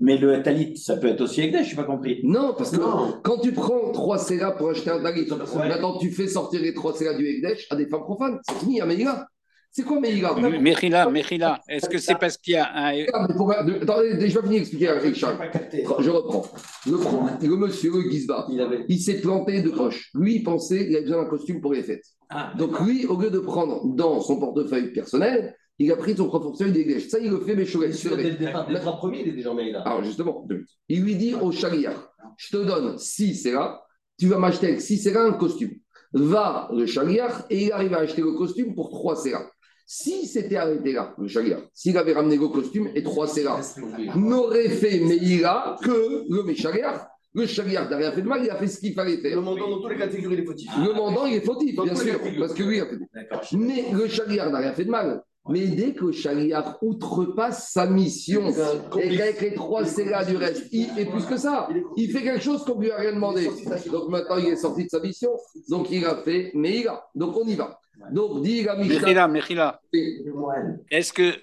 le talit, ça peut être aussi Ekdesh, je n'ai pas compris. Non, parce que quand tu prends trois séras pour acheter un talit, maintenant tu fais sortir les trois séras du Ekdesh à des femmes profanes. C'est fini, à Meïla. C'est quoi Meïla? Mechila, Mechila, est-ce que c'est parce qu'il y a un. Ah, mais Attendez, je vais finir d'expliquer avec Charles. Je reprends. Le, monsieur, le Gizba, Il avait. il s'est planté de poche. Lui, il pensait qu'il avait besoin d'un costume pour les fêtes. Ah, Donc lui, au lieu de prendre dans son portefeuille personnel, il a pris son portefeuille d'égage. Ça, il le fait, mais je Dès le départ, dès le trois premiers, il est déjà en là. Alors justement, il lui dit au chaliar, je te donne 6 là, tu vas m'acheter avec 6 là un costume. Va le chaliar et il arrive à acheter le costume pour 3 là. Si c'était arrêté là, le chaliar, s'il avait ramené le costume et 3 là, n'aurait fait Meïla que le Méchaliar. Le chaliar n'a rien fait de mal, il a fait ce qu'il fallait faire. Le mandant dans toutes les catégories, il est fautif. Le mandant, il est fautif, Dans bien sûr, de parce que lui, il a fait D'accord. mais le chaliar n'a rien fait de mal. Mais dès que le chaliar outrepasse sa mission, et qu'avec les trois là du reste, il, et plus que ça, il fait quelque chose qu'on lui a rien demandé. Donc maintenant, il est sorti de sa mission, donc il a fait, mais il a. Donc on y va. Donc dit. Mechila, Mechila, est-ce que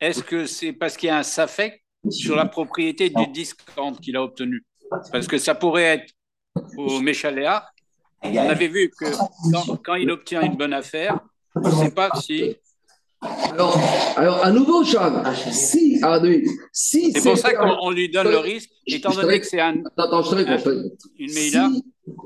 est-ce que c'est parce qu'il y a un SAFEC sur la propriété du discount qu'il a obtenu? Parce que ça pourrait être au Méchaléa. On avait vu que quand, quand il obtient une bonne affaire, on ne sait pas si. Alors, alors, à nouveau, Charles, si, ah, si C'est pour ça qu'on on lui donne le risque, étant donné que c'est un- Attends, je te réponds, une Meïla.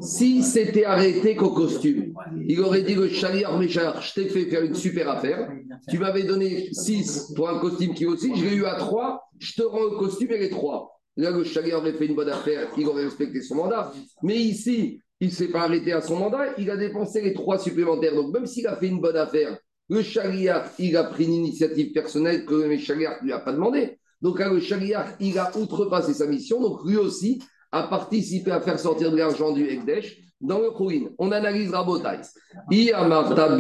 Si, si c'était arrêté qu'au costume, il aurait dit le chaliar, Méchar, je t'ai fait faire une super affaire. Tu m'avais donné 6 pour un costume qui 6, je l'ai eu à 3, je te rends le costume et les 3. Là, le chaliar aurait fait une bonne affaire, il aurait respecté son mandat. Mais ici, il ne s'est pas arrêté à son mandat, il a dépensé les 3 supplémentaires. Donc, même s'il a fait une bonne affaire, le chaliar, il a pris une initiative personnelle que le chaliar ne lui a pas demandé. Donc, là, le chaliar, il a outrepassé sa mission. Donc, lui aussi a participé à faire sortir de l'argent du Ekdesh dans le Khourin. On analyse Rabotai. Iamarta.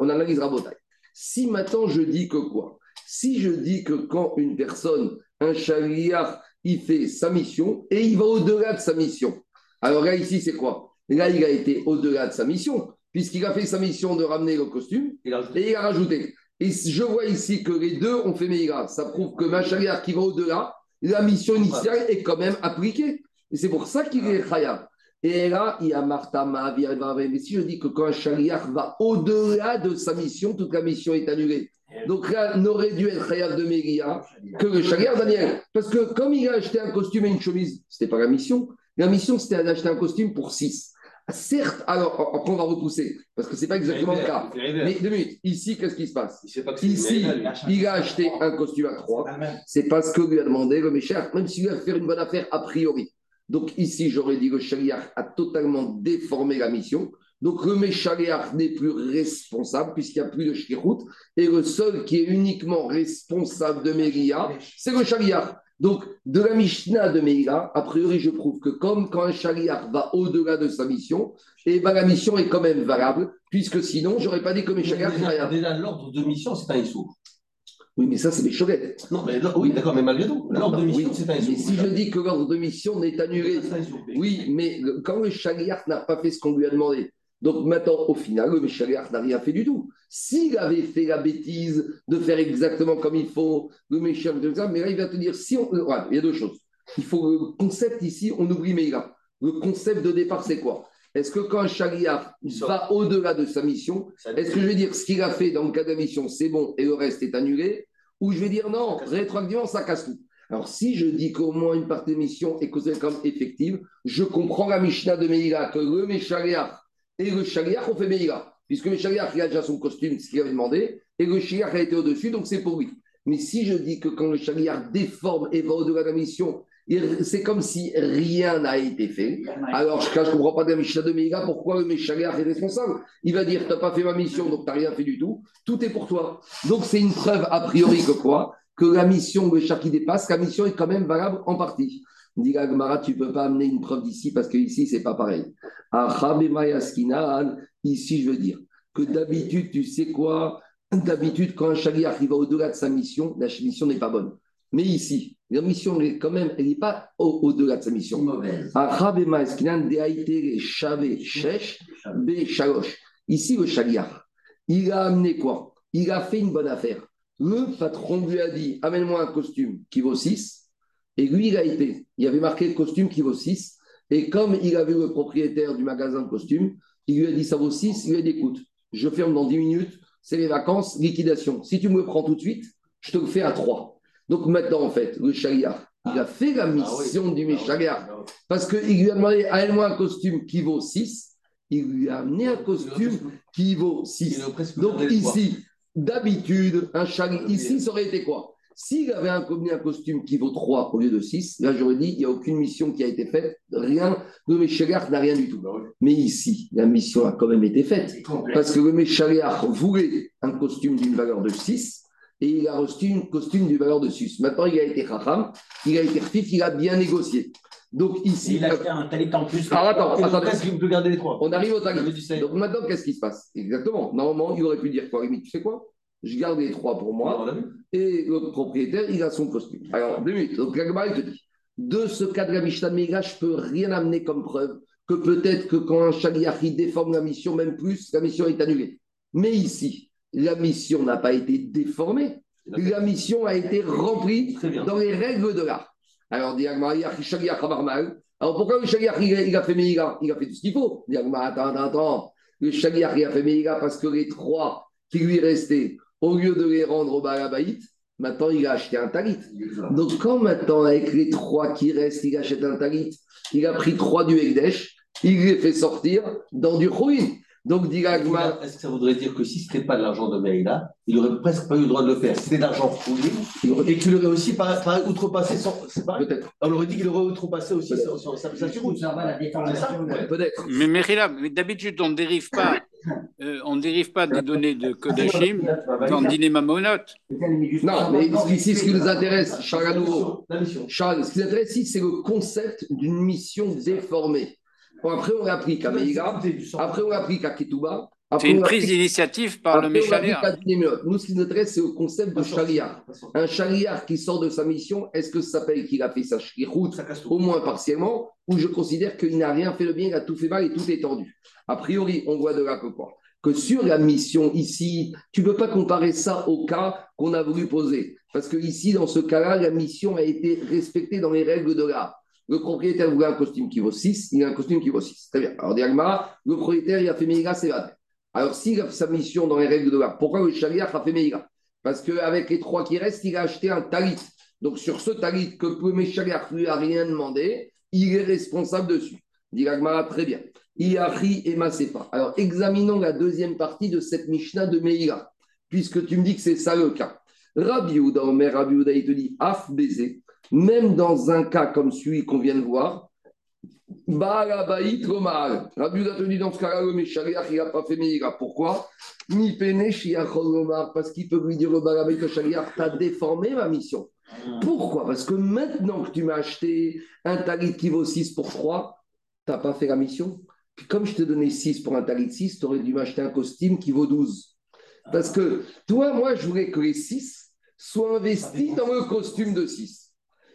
On analyse Rabotai. Si maintenant je dis que quoi? Si je dis que quand une personne, un chaliar, il fait sa mission et il va au-delà de sa mission. Alors là, ici, c'est quoi? Là, il a été au-delà de sa mission, puisqu'il a fait sa mission de ramener le costume, et il a rajouté. Et je vois ici que les deux ont fait Meïra. Ça prouve que Machaliar qui va au-delà, la mission initiale est quand même appliquée. Et c'est pour ça qu'il est Khayab. Et là, il y a Martha Mais si je dis que quand un chaliar va au-delà de sa mission, toute la mission est annulée. Donc là, n'aurait dû être Khayab de Meïra que le chaliar Daniel. Parce que comme il a acheté un costume et une chemise, ce n'était pas la mission. La mission, c'était d'acheter un costume pour 6. Certes, alors, après, on va repousser, parce que ce n'est pas exactement le cas. Mais deux minutes, ici, qu'est-ce qui se passe? Il pas Ici, lui. il a acheté un costume à 3. C'est parce que lui a demandé le Méchar, même s'il va faire une bonne affaire a priori. Donc ici, j'aurais dit que le a totalement déformé la mission. Donc le Méchaliach n'est plus responsable puisqu'il n'y a plus de Shkirut. Et le seul qui est uniquement responsable de Meria, c'est le Shaliach. Donc de la Mishnah de Meira, a priori, je prouve que comme quand un va au-delà de sa mission, et ben la mission est quand même valable, puisque sinon, j'aurais pas dit que n'a Déjà, déjà, l'ordre de mission, c'est un issou. Oui, mais ça, c'est des choquettes. Non, mais oui, d'accord, mais malgré tout, l'ordre de mission, Oui, c'est un mais si je dis que l'ordre de mission n'est annulé, oui, mais quand le chaliar n'a pas fait ce qu'on lui a demandé, donc maintenant, au final, le chaliar n'a rien fait du tout. S'il avait fait la bêtise de faire exactement comme il faut, le ça, mais là, il va te dire, si on... voilà, il y a deux choses. Il faut le concept ici, on oublie Meïla. Le concept de départ, c'est quoi? Est-ce que quand chaliar va au-delà de sa mission, est-ce que je vais dire ce qu'il a fait dans le cas de la mission, c'est bon et le reste est annulé Ou je vais dire non, rétroactivement, ça casse tout Alors si je dis qu'au moins une partie de mission est considérée comme effective, je comprends la Mishnah de Meïla, que le Méchaliach et le Chaliach ont fait Meïla. Puisque le Chaliach, il a déjà son costume, ce qu'il avait demandé, et le Chaliach a été au-dessus, donc c'est pour lui. Mais si je dis que quand le Chaliach déforme et va au-delà de la mission, c'est comme si rien n'a été fait. Alors, je ne comprends pas de la Mishnah de Meïla, pourquoi le Méchaliach est responsable Il va dire, tu n'as pas fait ma mission, donc tu n'as rien fait du tout. Tout est pour toi. Donc, c'est une preuve a priori que quoi? Que la mission, le chat qui dépasse, la mission est quand même valable en partie. Dit la Gemara, tu ne peux pas amener une preuve d'ici parce que ici, c'est pas pareil. Achabe Ici, je veux dire que d'habitude, tu sais quoi? D'habitude, quand un chaliar il va au-delà de sa mission, la mission n'est pas bonne. Mais ici, la mission, quand même, elle n'est pas au- au-delà de sa mission. Be, Shalosh. Ici, le chaliar, il a amené quoi? Il a fait une bonne affaire. Le patron lui a dit Amène-moi un costume qui vaut 6. Et lui, il a été. Il avait marqué le costume qui vaut 6. Et comme il a vu le propriétaire du magasin de costumes, il lui a dit ça vaut 6, il lui a dit écoute, je ferme dans 10 minutes, c'est les vacances, liquidation. Si tu me le prends tout de suite, je te le fais à 3. Donc maintenant, en fait, le chariard, il a fait la mission du Méchagard. Parce qu'il lui a demandé à moi un costume qui vaut 6. Il lui a amené un costume qui vaut 6. Donc ici, d'habitude, un chariard, ici, ça aurait été quoi? S'il avait un, un, costume qui vaut 3 au lieu de 6, là j'aurais dit, il n'y a aucune mission qui a été faite, rien, le Méchagard n'a rien du tout. Mais ici, la mission a quand même été faite. Parce que le Méchagard voulait un costume d'une valeur de 6 et il a reçu un costume d'une valeur de 6. Maintenant, il a été Raham, il a été Rfif, il a bien négocié. Donc ici. il a fait un talit en plus. Alors attends, attends. Presque, peut garder les trois. On arrive au talit. Donc maintenant, qu'est-ce qui se passe? Exactement. Normalement, il aurait pu dire quoi? Limite, tu sais quoi? Je garde les trois pour moi. Et le propriétaire, il a son costume. Alors, deux minutes. Donc, la il te dit de ce cas de la Mishnah je ne peux rien amener comme preuve que peut-être que quand un Shaliachi déforme la mission, même plus, la mission est annulée. Mais ici, la mission n'a pas été déformée. La mission a été remplie dans les règles de l'art. Alors, alors pourquoi le Shaliach il, a fait Meïga? Il a fait tout ce qu'il faut. Attends, attends, attends. Le Shaliach il a fait Meïga parce que les trois qui lui restaient, au lieu de les rendre au Balabaït, maintenant il a acheté un talit. Donc quand maintenant, avec les trois qui restent, il achète un talit, il a pris trois du Ekdesh, il les fait sortir dans du Khouin. Donc, dit Est-ce que ça voudrait dire que si ce n'était pas de l'argent de Meïla, il n'aurait presque pas eu le droit de le faire? C'était de l'argent fourni, et qu'il aurait aussi par, par outrepassé son. Peut-être. On aurait dit qu'il aurait outrepassé aussi sa, sa, sa, Peut-être. Mais Meïla, d'habitude, on ne dérive pas. [LAUGHS] Euh, on ne dérive pas des données de Kodashim [LAUGHS] dans Monot. Non, mais ici, ce qui nous intéresse, Charles, à nouveau, Charles, ce qui nous intéresse ici, c'est le concept d'une mission déformée après, on applique à Meïga. Après, on applique à Ketouba. C'est une prise d'initiative par le Méchalia. Nous, ce qui nous intéresse, c'est le concept de Sharia. Un Sharia qui sort de sa mission, est-ce que ça s'appelle qu'il a fait sa route, au moins partiellement, ou je considère qu'il n'a rien fait de bien, il a tout fait mal et tout est tendu A priori, on voit de là que quoi? Que sur la mission ici, tu ne peux pas comparer ça au cas qu'on a voulu poser. Parce que ici, dans ce cas-là, la mission a été respectée dans les règles de l'art. Le propriétaire voulait un costume qui vaut 6, il a un costume qui vaut 6. Très bien. Alors, Diagmara, le propriétaire, il a fait Meïga, c'est vrai. Alors, s'il a fait sa mission dans les règles de l'art, pourquoi le Shaliach a fait Meïga? Parce qu'avec les trois qui restent, il a acheté un talit. Donc, sur ce talit que le Shaliach lui a rien demandé, il est responsable dessus. Diagmara, très bien. Iari et Masefa. Alors, examinons la deuxième partie de cette Mishnah de Meïga, puisque tu me dis que c'est ça le cas. Rabbi Ouda, Omer, Rabbi Ouda, il te dit Af baiser même dans un cas comme celui qu'on vient de voir, Balabaït Romal. Rabbi a tenu dans ce cas-là, le Meshariach, il n'a pas fait Meïra. Pourquoi? Parce qu'il peut lui dire le Balabaït, le Shariach, t'as déformé ma mission. Pourquoi? Parce que maintenant que tu m'as acheté un talit qui vaut 6 pour 3, tu n'as pas fait la mission? Puis comme je t'ai donné 6 pour un talit de 6, tu aurais dû m'acheter un costume qui vaut 12. Parce que toi, moi, je voulais que les 6 soient investis dans le costume de 6.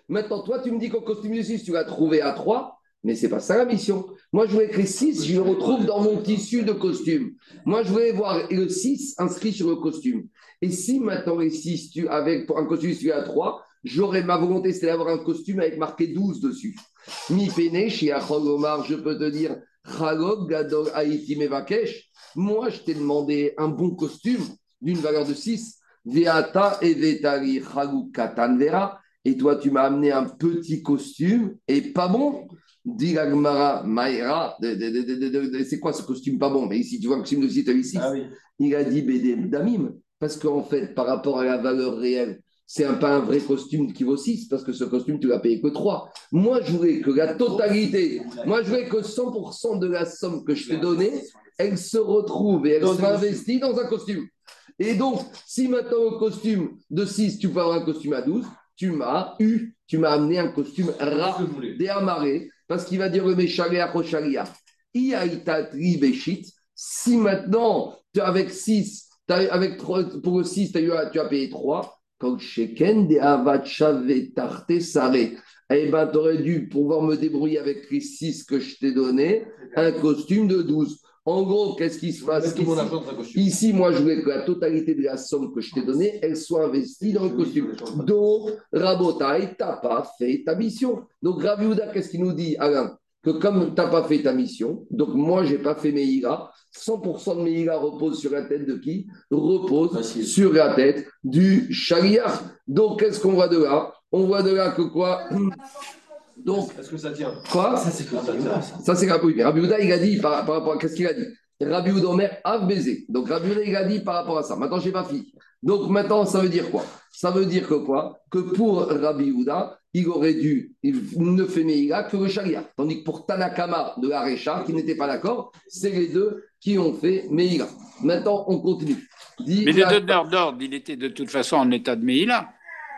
Maintenant, toi, tu me dis qu'au costume de 6, tu vas trouver à 3, mais ce n'est pas ça la mission. Moi, je voulais que les 6, je le retrouve dans mon tissu de costume. Moi, je voulais voir le 6 inscrit sur le costume. Et si maintenant, les 6, tu, avec un costume, tu à 3, j'aurais ma volonté, c'était d'avoir un costume avec marqué 12 dessus. Mi pene, chez Omar, je peux te dire. Moi, je t'ai demandé un bon costume d'une valeur de 6. Veata et Vetari, Katan Vera. Et toi, tu m'as amené un petit costume et pas bon. Dit Gagmara Maïra, c'est quoi ce costume pas bon Mais ici, tu vois le costume de site ici. Ah Il a dit Damim. Parce qu'en fait, par rapport à la valeur réelle, c'est un, pas un vrai costume qui vaut 6, parce que ce costume, tu l'as payé que 3. Moi, je voulais que la totalité, moi, je voulais que 100% de la somme que je t'ai donnée, elle se retrouve et elle soit investie dans un costume. Et donc, si maintenant, au costume de 6, tu peux avoir un costume à 12, tu m'as eu, tu m'as amené un costume rare, déamarré, parce qu'il va dire le Meshalia Rochalia. Si maintenant, avec 6, avec 3, pour le 6, tu as, tu as payé 3, quand Sheken de Avachave Sare, eh ben, tu aurais dû pouvoir me débrouiller avec les 6 que je t'ai donné, un costume de 12. En gros, qu'est-ce qui se passe ici, ici, moi, je voulais que la totalité de la somme que je t'ai donnée, elle soit investie dans le costume. Donc, Rabotai, tu n'as pas fait ta mission. Donc, Raviouda, qu'est-ce qu'il nous dit, Alain? Que comme tu n'as pas fait ta mission, donc moi, je n'ai pas fait mes 100% de mes reposent sur la tête de qui? Repose sur la tête du chariar. Donc, qu'est-ce qu'on voit de là? On voit de là que quoi? Donc, est-ce que ça tient? Quoi? Ça, c'est Ça, c'est Rabbi Houda, il a dit par, rapport à qu'est-ce qu'il a dit? Rabbi Houda Omer a baisé. Donc, Rabbi Houda, il a dit par rapport à ça. Maintenant, j'ai pas fille. Donc, maintenant, ça veut dire quoi? Ça veut dire que quoi? Que pour Rabbi Houda, il aurait dû, il ne fait Meïla que le Sharia. Tandis que pour Tanakama de Harecha, qui n'était pas d'accord, c'est les deux qui ont fait Meïla. Maintenant, on continue. Mais le donneur d'ordre, il était de toute façon en état de Meïla.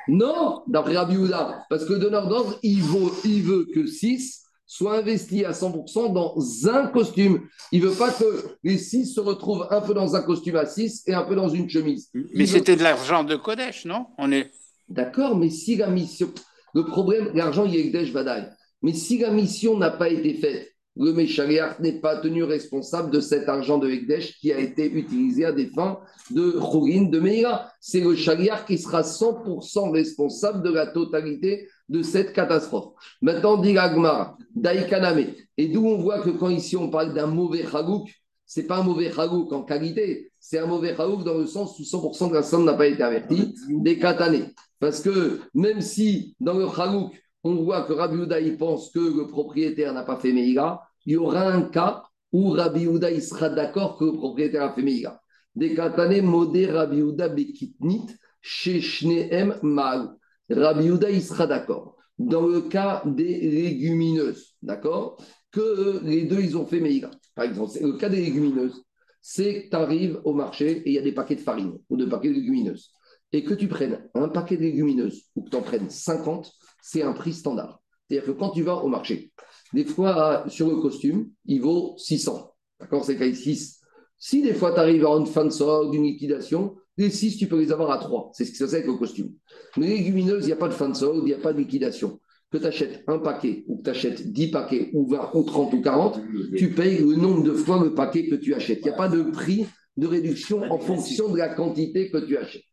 Non, d'après Rabbi Houda, parce que le donneur d'ordre, il veut, il veut que 6 soient investis à 100% dans un costume. Il ne veut pas que les 6 se retrouvent un peu dans un costume à 6 et un peu dans une chemise. mais c'était de l'argent de Kodesh, non? On est... D'accord, mais si la mission. Le problème, l'argent, il est Kodesh Vadaï. Mais si la mission n'a pas été faite, le Meshaliach n'est pas tenu responsable de cet argent de Ekdesh qui a été utilisé à des fins de Khourin, de Meira. C'est le Shaliach qui sera 100% responsable de la totalité de cette catastrophe. Maintenant, dit l'Agmar, Daïkaname, et d'où on voit que quand ici on parle d'un mauvais Chagouk, c'est pas un mauvais Chagouk en qualité, c'est un mauvais Chagouk dans le sens où 100% de la somme n'a pas été avertie, des Katané. Parce que même si dans le Chagouk, on voit que Rabbi Uda, pense que le propriétaire n'a pas fait Meïga, il y aura un cas où Rabbi Uda il sera d'accord que le propriétaire a fait Meïga. Des Katane modé Rabbi Uda bekitnit chez Shneem Mal. Rabbi Uda il sera d'accord. Dans le cas des légumineuses, d'accord Que les deux, ils ont fait Meïga. Par exemple, le cas des légumineuses, c'est que tu arrives au marché et il y a des paquets de farine ou de paquets de légumineuses. Et que tu prennes un paquet de légumineuses ou que tu en prennes 50, c'est un prix standard. C'est-à-dire que quand tu vas au marché, des fois, sur le costume, il vaut 600. D'accord C'est qu'il 6. Si des fois, tu arrives à une fin de solde, une liquidation, les 6, tu peux les avoir à 3. C'est ce que ça c'est avec le costume. Mais les légumineuses, il n'y a pas de fin de solde, il n'y a pas de liquidation. Que tu achètes un paquet, ou que tu achètes 10 paquets, ou 20, ou 30, ou 40, tu payes le nombre de fois le paquet que tu achètes. Il n'y a pas de prix de réduction en fonction de la quantité que tu achètes.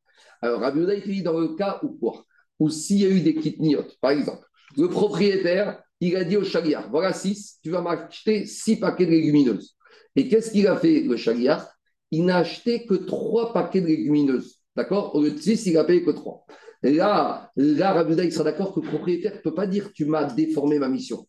Alors, Rabbi il dit dans le cas où quoi? Ou s'il y a eu des kitniotes, par exemple, le propriétaire, il a dit au chagriard, voilà 6, tu vas m'acheter 6 paquets de légumineuses. Et qu'est-ce qu'il a fait, le chagriard Il n'a acheté que 3 paquets de légumineuses. D'accord? Au lieu de 6, il a payé que 3. Et là, là il sera d'accord que le propriétaire ne peut pas dire tu m'as déformé ma mission.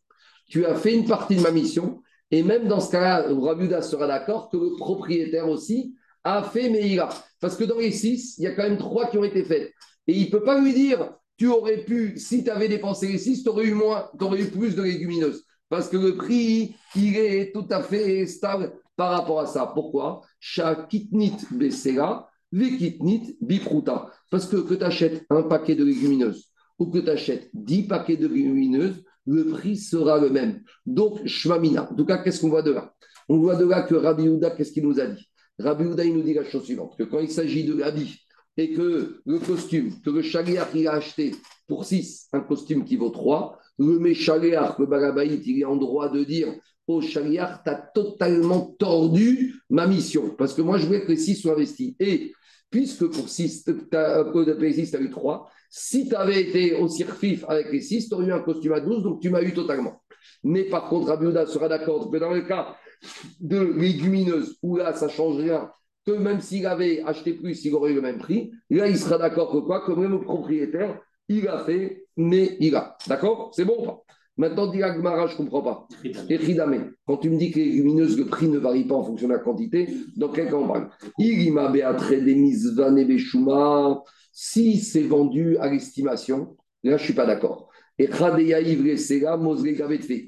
Tu as fait une partie de ma mission. Et même dans ce cas-là, Rabuda sera d'accord que le propriétaire aussi a fait Meïra. Parce que dans les 6, il y a quand même 3 qui ont été faites. Et il ne peut pas lui dire tu aurais pu, si tu avais dépensé les 6, tu aurais eu moins, tu eu plus de légumineuses. Parce que le prix, il est tout à fait stable par rapport à ça. Pourquoi? Shakitnit besera, vikitnit bipruta. Parce que que tu achètes un paquet de légumineuses ou que tu achètes 10 paquets de légumineuses, le prix sera le même. Donc, shmamina. En tout cas, qu'est-ce qu'on voit de là? On voit de là que Rabbi Houda, qu'est-ce qu'il nous a dit? Rabbi Houda, il nous dit la chose suivante, que quand il s'agit de l'habit et que le costume que le chagriar il a acheté pour 6, un costume qui vaut 3, le méchagriar, le barabaït, il est en droit de dire au chagriar, tu as totalement tordu ma mission. Parce que moi, je voulais que les 6 soient investis. Et puisque pour 6, tu as de 6, tu as eu 3, si tu avais été aussi refif avec les 6, tu aurais eu un costume à 12, donc tu m'as eu totalement. Mais par contre, Abiouda sera d'accord que dans le cas de légumineuse, où là, ça change rien, que même s'il avait acheté plus, il aurait eu le même prix. Là, il sera d'accord que quoi? Que même le propriétaire, il a fait, mais il a. D'accord? C'est bon ou pas? Maintenant, dit Agmara, je ne comprends pas. Echidame, quand tu me dis que les lumineuses, le prix ne varie pas en fonction de la quantité, dans quel cas on parle? Si c'est vendu à l'estimation, là, je ne suis pas d'accord. Et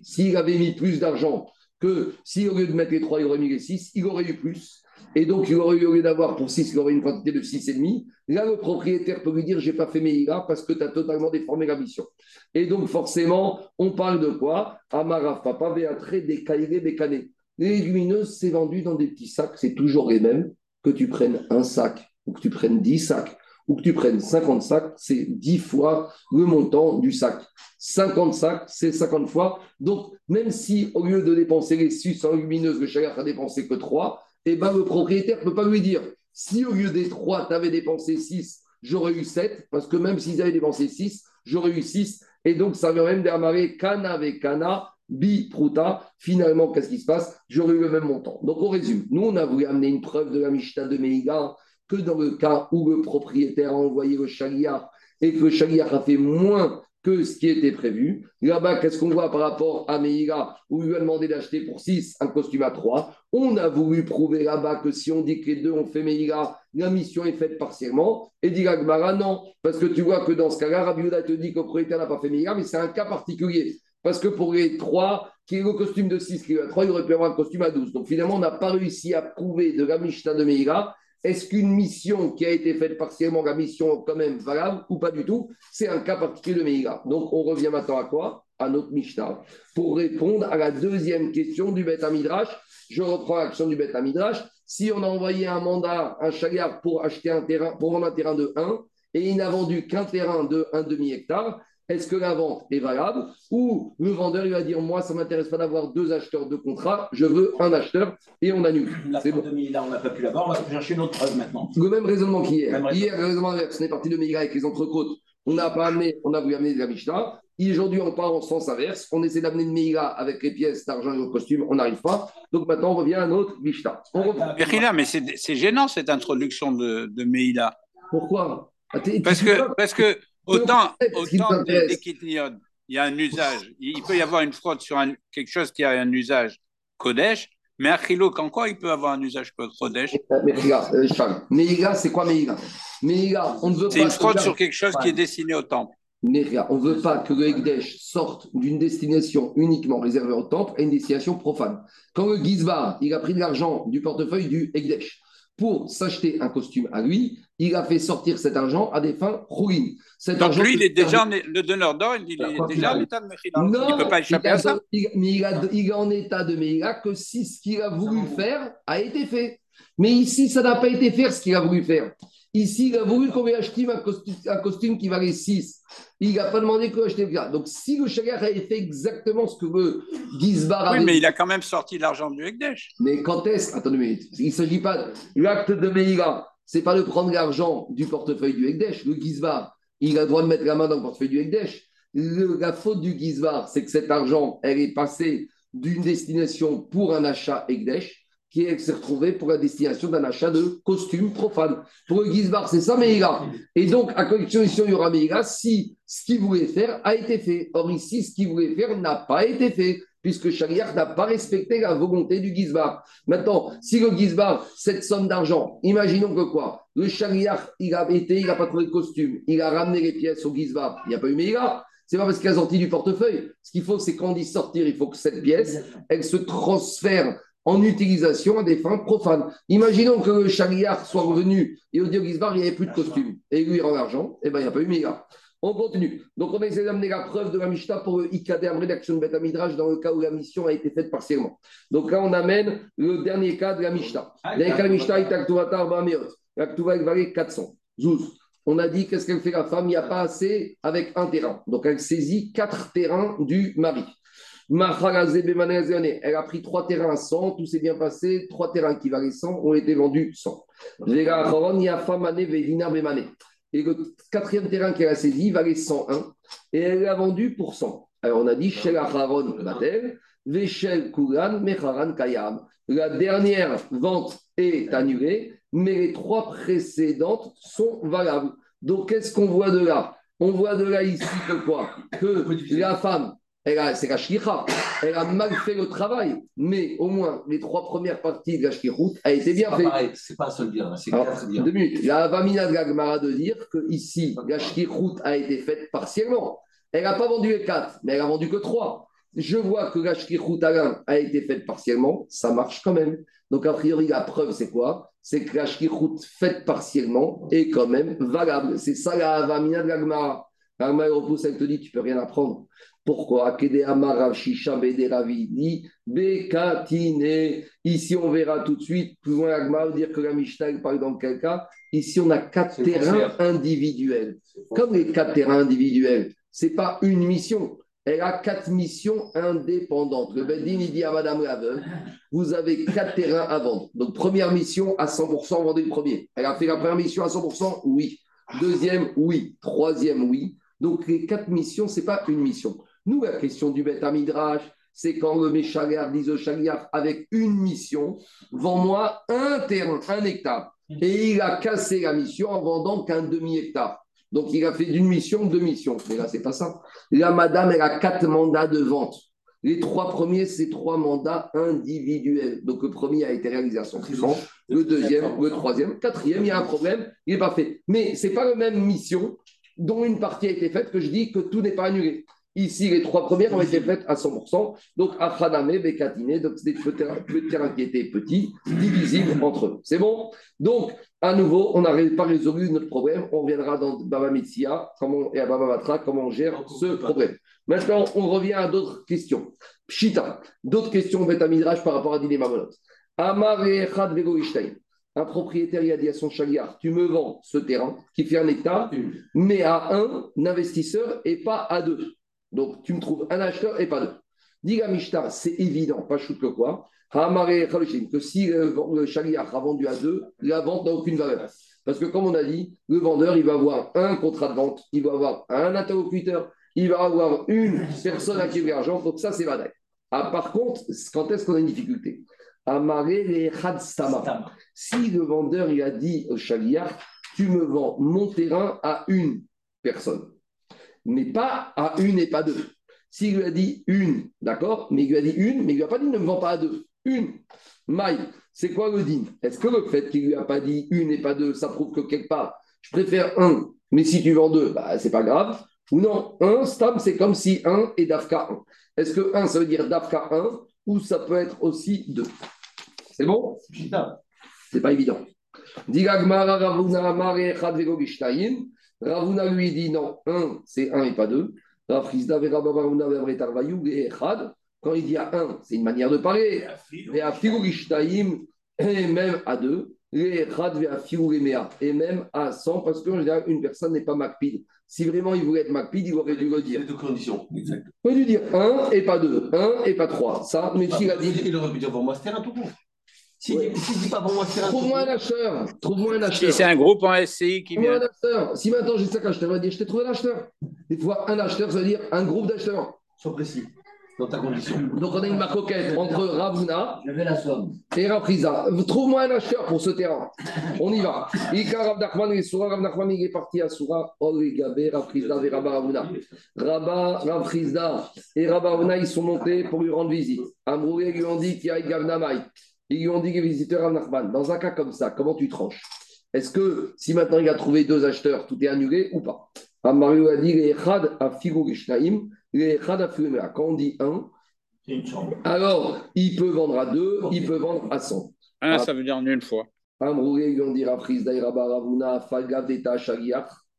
S'il avait mis plus d'argent que si au lieu de mettre les 3, il aurait mis les 6, il aurait eu plus. Et donc, il aurait eu, au lieu d'avoir pour 6, il aurait une quantité de 6,5. Là, le propriétaire peut lui dire Je n'ai pas fait mes IRA parce que tu as totalement déformé la mission. Et donc, forcément, on parle de quoi? Amaraf, papa, Béatré, des canets. Les légumineuses, c'est vendu dans des petits sacs, c'est toujours les mêmes. Que tu prennes un sac ou que tu prennes 10 sacs ou que tu prennes 50 sacs, c'est 10 fois le montant du sac. 50 sacs, c'est 50 fois. Donc, même si au lieu de dépenser les 600 lumineuses, le chagrin a dépensé que 3, eh ben, le propriétaire ne peut pas lui dire si au lieu des 3, tu avais dépensé 6, j'aurais eu 7, parce que même s'ils avaient dépensé 6, j'aurais eu 6. Et donc, ça veut même démarrer Kana avec Kana, bi pruta. Finalement, qu'est-ce qui se passe? J'aurais eu le même montant. Donc, on résume. Nous, on a voulu amener une preuve de la Mishnah de Meiga que dans le cas où le propriétaire a envoyé le chaliar et que le a fait moins que ce qui était prévu. Là-bas, qu'est-ce qu'on voit par rapport à Meïga, où il lui a demandé d'acheter pour 6 un costume à 3 On a voulu prouver là-bas que si on dit que les deux ont fait Meïga, la mission est faite partiellement. Et dit non, parce que tu vois que dans ce cas-là, Rabbi te dit que propriétaire n'a pas fait Meïga, mais c'est un cas particulier. Parce que pour les 3, qui est le costume de 6, qui est à 3, il aurait pu avoir un costume à 12. Donc finalement, on n'a pas réussi à prouver de la Mishnah de Meïga est-ce qu'une mission qui a été faite partiellement, la mission quand même valable ou pas du tout? C'est un cas particulier de Meïga. Donc on revient maintenant à quoi? À notre Mishnah. Pour répondre à la deuxième question du Beth Midrash, je reprends l'action du Beth Midrash. Si on a envoyé un mandat, un chagrin pour acheter un terrain, pour vendre un terrain de 1, et il n'a vendu qu'un terrain de 1 demi-hectare, est-ce que la vente est valable Ou le vendeur, il va dire Moi, ça ne m'intéresse pas d'avoir deux acheteurs de contrat, je veux un acheteur et on annule. C'est bon. là, on n'a pas pu l'avoir, on va chercher une autre preuve maintenant. Le même raisonnement qu'hier. Hier, le raisonnement inverse, on est parti de Mega avec les entrecôtes. On n'a pas amené, on a voulu amener de la Mishnah. Aujourd'hui, on part en sens inverse. On essaie d'amener de Meïga avec les pièces d'argent et le costume. On n'arrive pas. Donc maintenant, on revient à notre Mishnah. mais c'est gênant cette introduction de, de Meïla. Pourquoi? Parce que, parce que Autant, autant qu'il y a un usage, il peut y avoir une fraude sur quelque chose qui a un usage Kodesh, mais Achilo, quand quoi il peut avoir un usage Kodesh? Mais regarde, euh, c'est quoi Meiga Meiga, on ne veut pas. C'est une fraude sur quelque chose qui est destiné au temple. Mais regarde, on ne veut pas que le Ekdesh sorte d'une destination uniquement réservée au temple à une destination profane. Quand le Gizbar, il a pris de l'argent du portefeuille du Ekdesh, pour s'acheter un costume à lui, il a fait sortir cet argent à des fins rouines. Cet Donc lui, il est déjà le donneur d'or, il, est déjà en état de Mechila. Non, il ne peut pas échapper à ça. Il, mais il, est en état de Mechila que si ce qu'il a voulu faire a été fait. Mais ici, ça n'a pas été fait ce qu'il a voulu faire. Ici, il a voulu qu'on lui achète un costume, un costume qui valait 6. Il n'a pas demandé qu'on achète le Donc, si le Chagar avait fait exactement ce que le Gizbar avait... Oui, mais il a quand même sorti l'argent du Ekdesh. Mais quand est-ce? Attendez une minute. Il ne s'agit pas... L'acte de Meïga, ce n'est pas de prendre l'argent du portefeuille du Ekdesh. Le Gizbar, il a le droit de mettre la main dans le portefeuille du Ekdesh. la faute du Gizbar, c'est que cet argent, elle est passée d'une destination pour un achat Ekdesh qui s'est retrouvé pour la destination d'un achat de costumes profanes. Pour le Gizbar, c'est ça, Meïga. Et donc, à condition il y aura Meïga si ce qu'il voulait faire a été fait. Or, ici, ce qu'il voulait faire n'a pas été fait, puisque Shariach n'a pas respecté la volonté du Gizbar. Maintenant, si le Gizbar, cette somme d'argent, imaginons que quoi? Le Shariach, il a été, il n'a pas trouvé de costume, il a ramené les pièces au Gizbar, il n'y a pas eu Meïga. C'est pas parce qu'il a sorti du portefeuille. Ce qu'il faut, c'est quand on dit sortir, il faut que cette pièce, elle se transfère en utilisation à des fins profanes. Imaginons que le soit revenu et au Diogisbar, il n'y avait plus de costume et lui rend l'argent, et eh bien il n'y a pas eu méga. On continue. Donc, on a essayé d'amener la preuve de la Mishnah pour le en rédaction de Midrash dans le cas où la mission a été faite partiellement. Donc, là, on amène le dernier cas de la Mishnah. Le dernier cas de la Mishnah est Aktuvatar Bameot. Elle valait 400. Zouz. On a dit qu'est-ce qu'elle fait la femme? Il n'y a pas assez avec un terrain. Donc, elle saisit quatre terrains du mari. Elle a pris trois terrains à 100, tout s'est bien passé. Trois terrains qui valaient 100 ont été vendus 100. Et le quatrième terrain qu'elle a saisi valait 101 et elle l'a vendu pour 100. Alors on a dit La dernière vente est annulée, mais les trois précédentes sont valables. Donc qu'est-ce qu'on voit de là? On voit de là ici que quoi? Que la femme c'est la shlicha. Elle a mal fait le travail, mais au moins les trois premières parties de la shlichut a été bien faites. C'est pas un seul bien, c'est quatre bien. Deux minutes. La vamina de la de dire que ici, la shlichut a été faite partiellement. Elle n'a pas vendu les quatre, mais elle a vendu que trois. Je vois que la shlichut a été faite partiellement, ça marche quand même. Donc, a priori, la preuve, c'est quoi? C'est que la shlichut faite partiellement est quand même valable. C'est ça la vamina de la Gemara. Repousse, elle te dit, tu peux rien apprendre. Pourquoi? Ici, on verra tout de suite, plus loin, Agma dire que la Mishnah parle dans quel cas? Ici, on a quatre terrains individuels. Comme les quatre terrains individuels, ce n'est pas une mission. Elle a quatre missions indépendantes. Le Bedin, il dit à Madame la vous avez quatre terrains à vendre. Donc, première mission, à 100%, vendez le premier. Elle a fait la première mission à 100%, oui. Deuxième, oui. Troisième, oui. Donc, les quatre missions, ce n'est pas une mission. Nous, la question du Beth Midrash, c'est quand le Méchaliar dit au Chaliar avec une mission, vends-moi un terrain, un hectare. Et il a cassé la mission en vendant qu'un demi-hectare. Donc il a fait d'une mission deux missions. Mais là, c'est pas ça. Là, madame, elle a quatre mandats de vente. Les trois premiers, c'est trois mandats individuels. Donc le premier a été réalisé à 100%, le deuxième, le troisième, quatrième, il y a un problème, il n'est pas fait. Mais ce n'est pas la même mission dont une partie a été faite que je dis que tout n'est pas annulé. Ici, les trois premières ont été faites à 100%. Donc, Achaname, Bekatine, donc c'est des terrains qui étaient petits, divisibles entre eux. C'est bon? Donc, à nouveau, on n'a pas résolu notre problème. On reviendra dans Baba Metsia et à Baba Matra, comment on gère ce problème. Maintenant, on revient à d'autres questions. Pshita, d'autres questions Betamidrash par rapport à Dine Mamonot. Amar un propriétaire il a dit à son chagriard Tu me vends ce terrain qui fait un hectare, mais à un investisseur et pas à deux. Donc, tu me trouves un acheteur et pas deux. Diga Mishta, c'est évident, pas chute que quoi. Que si le chagriard a vendu à deux, la vente n'a aucune valeur. Parce que, comme on a dit, le vendeur, il va avoir un contrat de vente, il va avoir un interlocuteur, il va avoir une personne à qui il l'argent. Donc, ça, c'est vrai. Ah, par contre, quand est-ce qu'on a une difficulté? Les Si le vendeur il a dit au chagriard, tu me vends mon terrain à une personne mais pas à une et pas deux. S'il lui a dit une, d'accord, mais il lui a dit une, mais il lui a pas dit ne me vends pas à deux. Une. Maï, c'est quoi le din? Est-ce que le fait qu'il lui a pas dit une et pas deux, ça prouve que quelque part, je préfère un, mais si tu vends deux, bah, c'est pas grave. Ou non, un, stam, c'est comme si un et dafka un. Est-ce que un, ça veut dire dafka un, ou ça peut être aussi deux? C'est bon? C'est pas évident. Ravuna lui dit non, un, c'est un et pas deux. Quand il dit à un, c'est une manière de parler. Et à et même à deux. Et même à 100, parce qu'en général, une personne n'est pas Macpid. Si vraiment il voulait être Macpid, il aurait dû le dire. deux conditions, exact. Il aurait dû dire un et pas deux, un et pas trois. Ça, mais s'il a dit. Il aurait pu dire pour moi, c'était un tout court. Si ouais. dit pas bon, moi, Trouve-moi un acheteur. Trouve-moi un acheteur. Si c'est un groupe en SCI qui vient. un acheteur. Si maintenant j'ai 5 acheteurs, on va dire je t'ai trouvé un acheteur. Des fois, un acheteur, ça veut dire un groupe d'acheteurs. Sois précis dans ta condition. Donc on a une marcoquette entre Ravuna et Rapriza. Trouve-moi un acheteur pour ce terrain. On y va. Ika Rav Nachman et Soura. Rav Nachman il est parti à Soura. Gabe, Rapriza et Rabba Ravuna. Rabba, Rapriza et Rabba Ravuna, ils sont montés pour lui rendre visite. Amroué lui ont dit qu'il y a Gavnamaï. Ils lui ont dit, visiteurs à Nachman, dans un cas comme ça, comment tu tranches? Est-ce que si maintenant il a trouvé deux acheteurs, tout est annulé ou pas? Mario a dit les Echad à Figurishnaim, les Echad à Quand on dit un, alors il peut vendre à deux, il peut vendre à 100. Un, ça veut dire en une fois. Amroué lui ont dit Rapris Dairaba Ravuna, Falgav Deta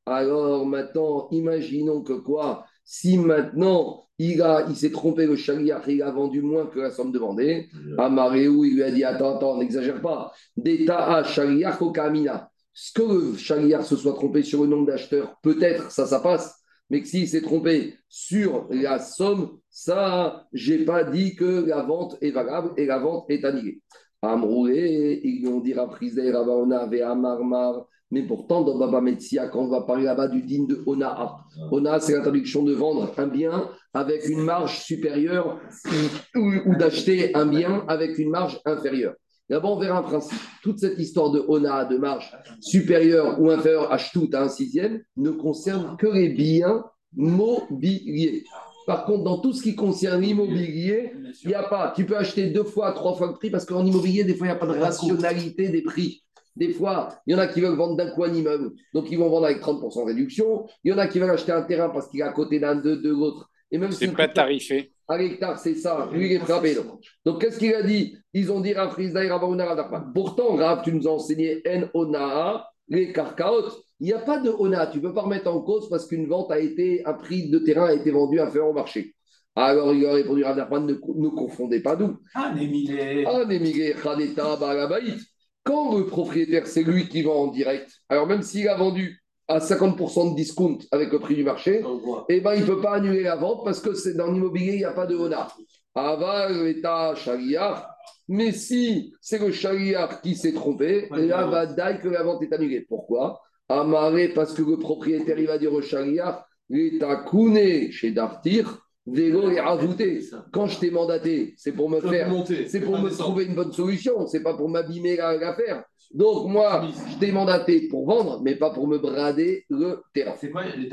Alors maintenant, imaginons que quoi? Si maintenant il, il s'est trompé, le chagriar, il a vendu moins que la somme demandée, Amaréou, il lui a dit Attends, attends, n'exagère pas. D'État chagriar Kokamina. Ce que le se soit trompé sur le nombre d'acheteurs, peut-être, ça, ça passe. Mais que s'il s'est trompé sur la somme, ça, j'ai pas dit que la vente est valable et la vente est annulée. Amroué, ils lui ont dit Raprisé, Ravaona, Amarmar. Mais pourtant, dans Baba Metsia, quand on va parler là-bas du digne de Onaa, Onaa, c'est l'introduction de vendre un bien avec une marge supérieure ou, d'acheter un bien avec une marge inférieure. D'abord, on verra un principe. Toute cette histoire de Onaa, de marge supérieure ou inférieure à tout à un sixième, ne concerne que les biens mobiliers. Par contre, dans tout ce qui concerne l'immobilier, il n'y a pas. Tu peux acheter deux fois, trois fois le prix parce qu'en immobilier, des fois, il n'y a pas de rationalité des prix. Des fois, il y en a qui veulent vendre d'un coup un immeuble, donc ils vont vendre avec 30% de réduction. Il y en a qui veulent acheter un terrain parce qu'il est à côté d'un, de, de l'autre. Et même c'est pas tarifé. À l'hectare, c'est ça. Lui, il est frappé. Donc, qu'est-ce qu'il a dit? Ils ont dit Pourtant, Rav, tu nous as enseigné N Ona, les carcaotes. Il n'y a pas de Ona. Tu ne peux pas remettre en cause parce qu'une vente a été, un prix de terrain a été vendu inférieur au marché. Alors il a répondu Rav ne, ne confondez pas nous. Ah, Némilé. Ah, Némilé, Khadeta, Barabaït. Quand le propriétaire, c'est lui qui vend en direct, alors même s'il a vendu à 50% de discount avec le prix du marché, eh ben, il ne peut pas annuler la vente parce que c'est dans l'immobilier, il n'y a pas de honneur. Aval, l'État, chariard. Mais si c'est le chariard qui s'est trompé, là, va dire que la vente est annulée. Pourquoi? Amarré, parce que le propriétaire, il va dire au chariard, l'État kouné chez Dartir, Vélo et rajouter. Quand je t'ai mandaté, c'est pour me faire, c'est pour me trouver une bonne solution, c'est pas pour m'abîmer l'affaire. Donc moi, je t'ai mandaté pour vendre, mais pas pour me brader le terrain. C'est quoi les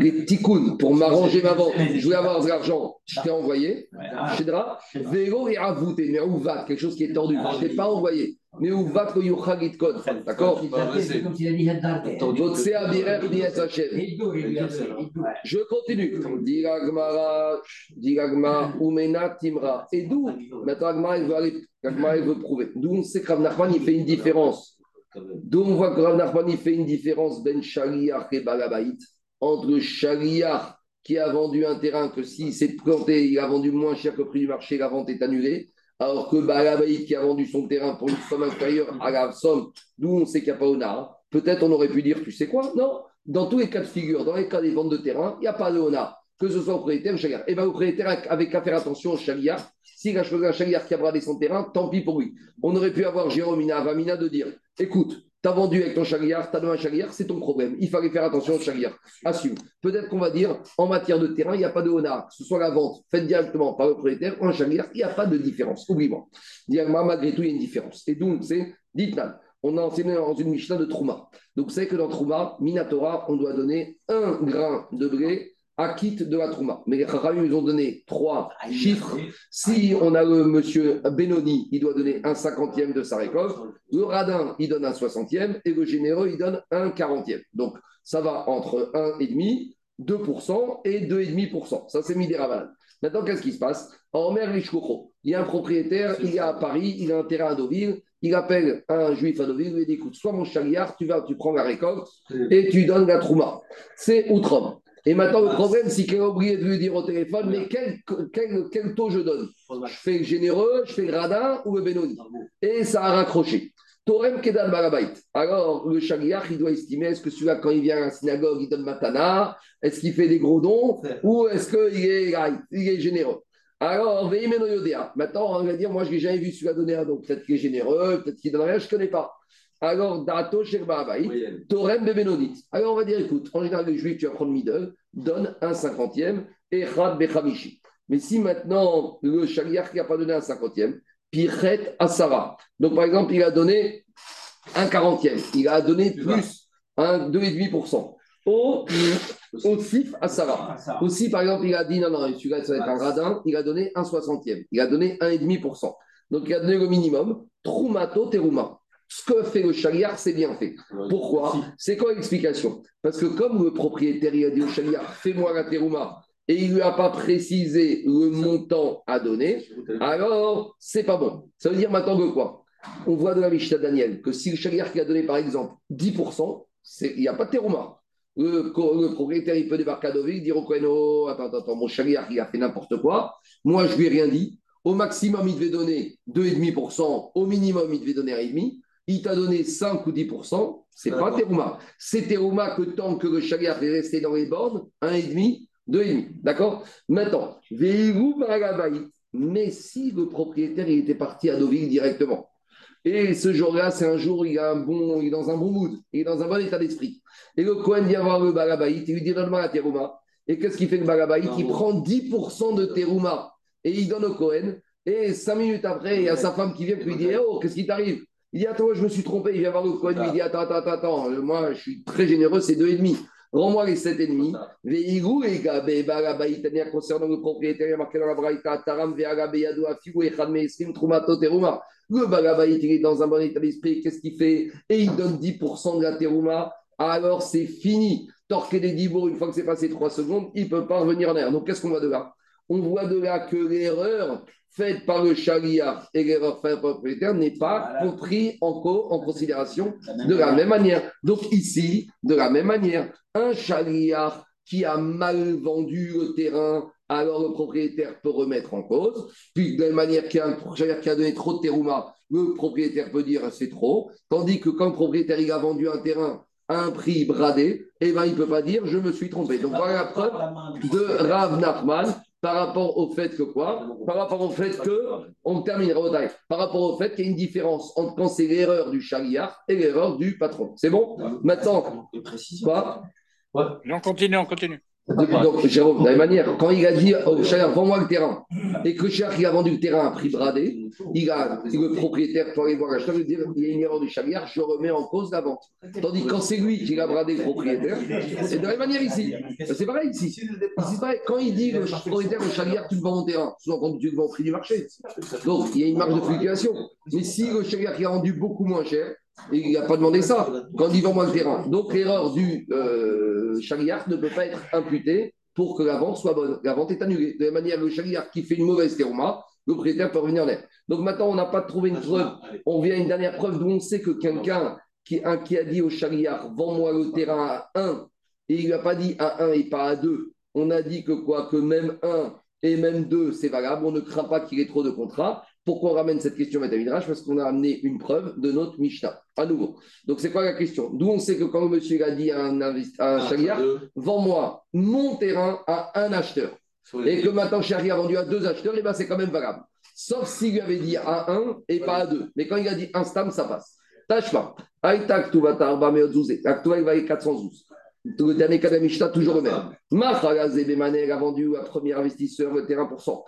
Les tikounes, pour m'arranger ma vente. Je voulais avoir de l'argent, je t'ai envoyé. Shedra, vélo et avouté, mais où va Quelque chose qui est tordu. Je ne t'ai pas envoyé. Mais où va que Yuchagit Kod D'accord Je continue. Dit Agmara, dit Agmara, Umena Timra. Et d'où Maintenant Agmara, il veut aller, Agmara, il veut prouver. D'où on sait que Rav Nachman, il fait une différence. D'où on voit que Rav Nachman, il fait une différence ben Shaliach et Balabaït. Entre le Shaliach qui a vendu un terrain que s'il s'est planté, il a vendu moins cher que le prix du marché, la vente est annulée alors que Balabaït qui a vendu son terrain pour une somme inférieure à la somme d'où on sait qu'il n'y a pas Ona, peut-être on aurait pu dire, tu sais quoi Non, dans tous les cas de figure, dans les cas des ventes de terrain, il n'y a pas de Ona, que ce soit au propriétaire ou au Et bien, le propriétaire avait qu'à faire attention au chagriard. S'il a choisi un chagriard qui a bradé son terrain, tant pis pour lui. On aurait pu avoir Jérôme Avamina de dire écoute, tu as vendu avec ton chagriard, tu as donné un chagriard, c'est ton problème. Il fallait faire attention au chagriard. Assume. Peut-être qu'on va dire, en matière de terrain, il n'y a pas de honor. Que ce soit la vente faite directement par le propriétaire ou un chagriard, il n'y a pas de différence. Oublie-moi. Malgré tout, il y a une différence. Et donc, c'est, dites-moi, on a enseigné dans une Mishnah de Trouma. Donc, c'est que dans Trouma, Minatora, on doit donner un grain de blé acquitte de la Trouma. Mais les Chachamim, ils ont donné trois ah, chiffres. Si on a le monsieur Benoni, il doit donner un cinquantième de sa récolte. Le radin, il donne un soixantième. Et le généreux, il donne un quarantième. Donc, ça va entre 1,5%, 2% et 2,5%. Ça, c'est des Maintenant, qu'est-ce qui se passe? En mer il y a un propriétaire, il est à Paris, il a un terrain à Deauville. Il appelle un juif à Deauville, il lui dit écoute, soit mon chariard, tu vas, tu prends la récolte et tu donnes la trouma. C'est outre et maintenant, le problème, c'est qu'il a oublié de lui dire au téléphone, mais quel, quel, taux je donne? Je fais généreux, je fais le radin ou le bénoni Et ça a raccroché. Torem Kedan Barabait. Alors, le Shagriach, il doit estimer est-ce que celui-là, quand il vient à la synagogue, il donne matana? Est-ce qu'il fait des gros dons? Ou est-ce qu'il est, il est généreux? Alors, Maintenant, on va dire moi, je n'ai jamais vu celui-là donner un don. Peut-être qu'il est généreux, peut-être qu'il donne rien, je ne connais pas. Alors, Dato Torem Bebenonit. Alors, on va dire écoute, en général, le juif, tu vas prendre middle, donne un cinquantième, et Rad Bechamishi. Mais si maintenant, le chaliar qui n'a pas donné un cinquantième, Pichet Asara. Donc, par exemple, il a donné un quarantième, il a donné plus un 2,5%. Au, au Sif Asara. Aussi, par exemple, il a dit non, non, celui-là, ça va être un radin, il a donné un soixantième, il a donné 1,5%. Donc, il a donné le minimum, Trumato Teruma ce que fait le chaliar, c'est bien fait. Pourquoi? C'est quoi l'explication? Parce que comme le propriétaire a dit au chaliar, fais-moi la terouma, et il ne lui a pas précisé le montant à donner, alors c'est pas bon. Ça veut dire maintenant que quoi? On voit de la Mishnah Daniel que si le chaliar qui a donné par exemple 10%, il n'y a pas de terouma. Le, propriétaire, il peut débarquer à Deauville, dire au Cohen, attends, attends, mon chaliar, il a fait n'importe quoi. Moi, je lui ai rien dit. Au maximum, il devait donner 2,5%. Au minimum, il devait donner 1,5% il t'a donné 5 ou 10%, c'est pas Terouma. C'est Terouma que tant que le chagrin est resté dans les bornes, 1,5, 2,5. D'accord? Maintenant, mais si le propriétaire il était parti à Deauville directement, et ce jour-là, c'est un jour, il, a un bon, il est dans un bon mood, il est dans un bon état d'esprit. Et le Cohen vient voir le Balabaït, il lui dit donne-moi la Terouma. Et qu'est-ce qu'il fait le Balabaït Il prend 10% de Terouma et il donne au Cohen. Et cinq minutes après, il y a sa femme qui vient et lui dit Oh, qu'est-ce qui t'arrive? Il dit Attends, je me suis trompé. Il vient voir le Cohen. Il dit Attends, attends, attends, moi, je suis très généreux, c'est 2,5. Rends-moi les 7,5. Veigou et Gabé, concernant le propriétaire, il y a marqué dans la Braïta, Taram, Veagabe, Yadou, Afigou, Echad, Meisrim, Trumato, Teruma. Le Barabaït, il est dans un bon état d'esprit. Qu'est-ce qu'il fait? Et il donne 10% de la Teruma. Alors, c'est fini. Torquer des Dibourg, une fois que c'est passé 3 secondes, il ne peut pas revenir en air. Donc, qu'est-ce qu'on voit de là? On voit de là que l'erreur faite par le charia et l'erreur faite par le propriétaire n'est pas compris en, en considération de la même manière. Donc ici, de la même manière, un charia qui a mal vendu le terrain, alors le propriétaire peut remettre en cause. Puis de la même manière qu'il y a un charia qui a donné trop de terouma, le propriétaire peut dire c'est trop. Tandis que quand le propriétaire il a vendu un terrain à un prix bradé, eh ben, il ne peut pas dire je me suis trompé. Donc voilà la preuve de Rav Nachman par rapport au fait que quoi Par rapport au fait que, on termine, par rapport au fait qu'il y a une différence entre quand c'est l'erreur du chariard et l'erreur du patron. C'est bon Maintenant, quoi On continue, on continue. Donc, Jérôme, de la même manière, quand il a dit au Chagrin, vends-moi le terrain, et que le Chagrin qui a vendu le terrain à prix bradé, il a, le propriétaire, pour aller voir l'acheteur, il dit il y a une erreur du Chagrin, je remets en cause la vente. Tandis que quand c'est lui qui a bradé le propriétaire, c'est de la même manière ici. C'est pareil ici. Pareil. Quand il dit le propriétaire, le Chagrin, tu le vends mon terrain, souvent tu le vends au prix du marché. Donc, il y a une marge de fluctuation. Mais si le Chagrin qui a vendu beaucoup moins cher, il n'a pas demandé ça quand il vend moins le terrain. Donc l'erreur du euh, ne peut pas être imputée pour que la vente soit bonne. La vente est annulée. De la manière, le chariard qui fait une mauvaise théorma, le propriétaire peut revenir en l'air. Donc maintenant, on n'a pas trouvé une preuve. On vient à une dernière preuve d'où on sait que quelqu'un qui, a dit au chariard vends-moi le terrain à 1 et il n'a pas dit à 1 et pas à 2. On a dit que quoi? Que même 1 et même 2, c'est valable. On ne craint pas qu'il ait trop de contrats. Pourquoi on ramène cette question Midrash? Parce qu'on a amené une preuve de notre Mishnah, à nouveau. Donc, c'est quoi la question? D'où on sait que quand le monsieur a dit à un, à un vends-moi mon terrain à un acheteur. Et que maintenant, Sharia a vendu à deux acheteurs, et bien c'est quand même valable. Sauf s'il lui avait dit à un et pas à deux. Mais quand il a dit un stam, ça passe. Tashma. Aïtak, tu vas t'arba, mais Aktuva, il va 412. Le dernier cas de Mishnah, toujours le même. Machagazé Bemane, a vendu à premier investisseur le terrain pour 100.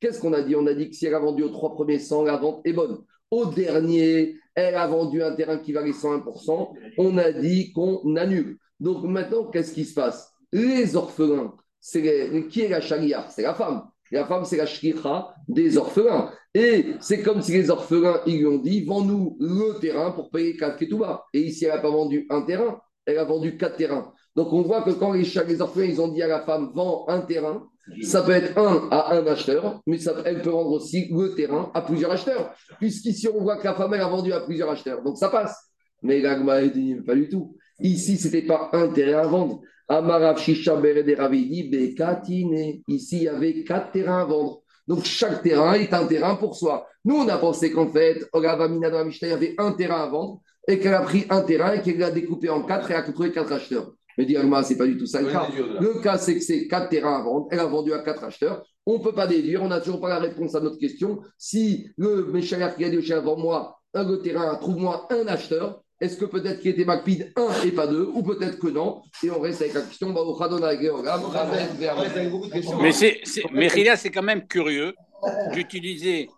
Qu'est-ce qu'on a dit? On a dit que si elle a vendu aux trois premiers 100, la vente est bonne. Au dernier, elle a vendu un terrain qui valait 101%. On a dit qu'on annule. Donc maintenant, qu'est-ce qui se passe? Les orphelins, c'est qui est la charia? C'est la femme. La femme, c'est la shkira des orphelins. Et c'est comme si les orphelins, ils lui ont dit, vends-nous le terrain pour payer 4 ketouba. Et ici, elle n'a pas vendu un terrain, elle a vendu 4 terrains. Donc on voit que quand les, les orphelins, ils ont dit à la femme, vends un terrain, ça peut être un à un acheteur, mais elle peut vendre aussi le terrain à plusieurs acheteurs. Puisqu'ici, on voit que la femme, elle a vendu à plusieurs acheteurs. Donc ça passe. Mais l'agma dit, pas du tout. Ici, ce n'était pas un terrain à vendre. Amarav Shisha Ravidi Bekatine. Ici, il y avait quatre terrains à vendre. Donc, chaque terrain est un terrain pour soi. Nous, on a pensé qu'en fait, au Ravamina dans la il y avait un terrain à vendre et qu'elle a pris un terrain et qu'elle l'a découpé en quatre et a trouvé quatre acheteurs. Mais ce c'est pas du tout ça le cas. Le cas, c'est que c'est quatre terrains à vendre. Elle a vendu à quatre acheteurs. On ne peut pas déduire. On n'a toujours pas la réponse à notre question. Si le Méchayar qui a dit au chien avant moi, un le terrain, trouve-moi un acheteur, est-ce que peut-être qu'il était Macpid 1 et pas 2 Ou peut-être que non Et on reste avec la question. Mais, c'est, mais Rila, c'est quand même curieux d'utiliser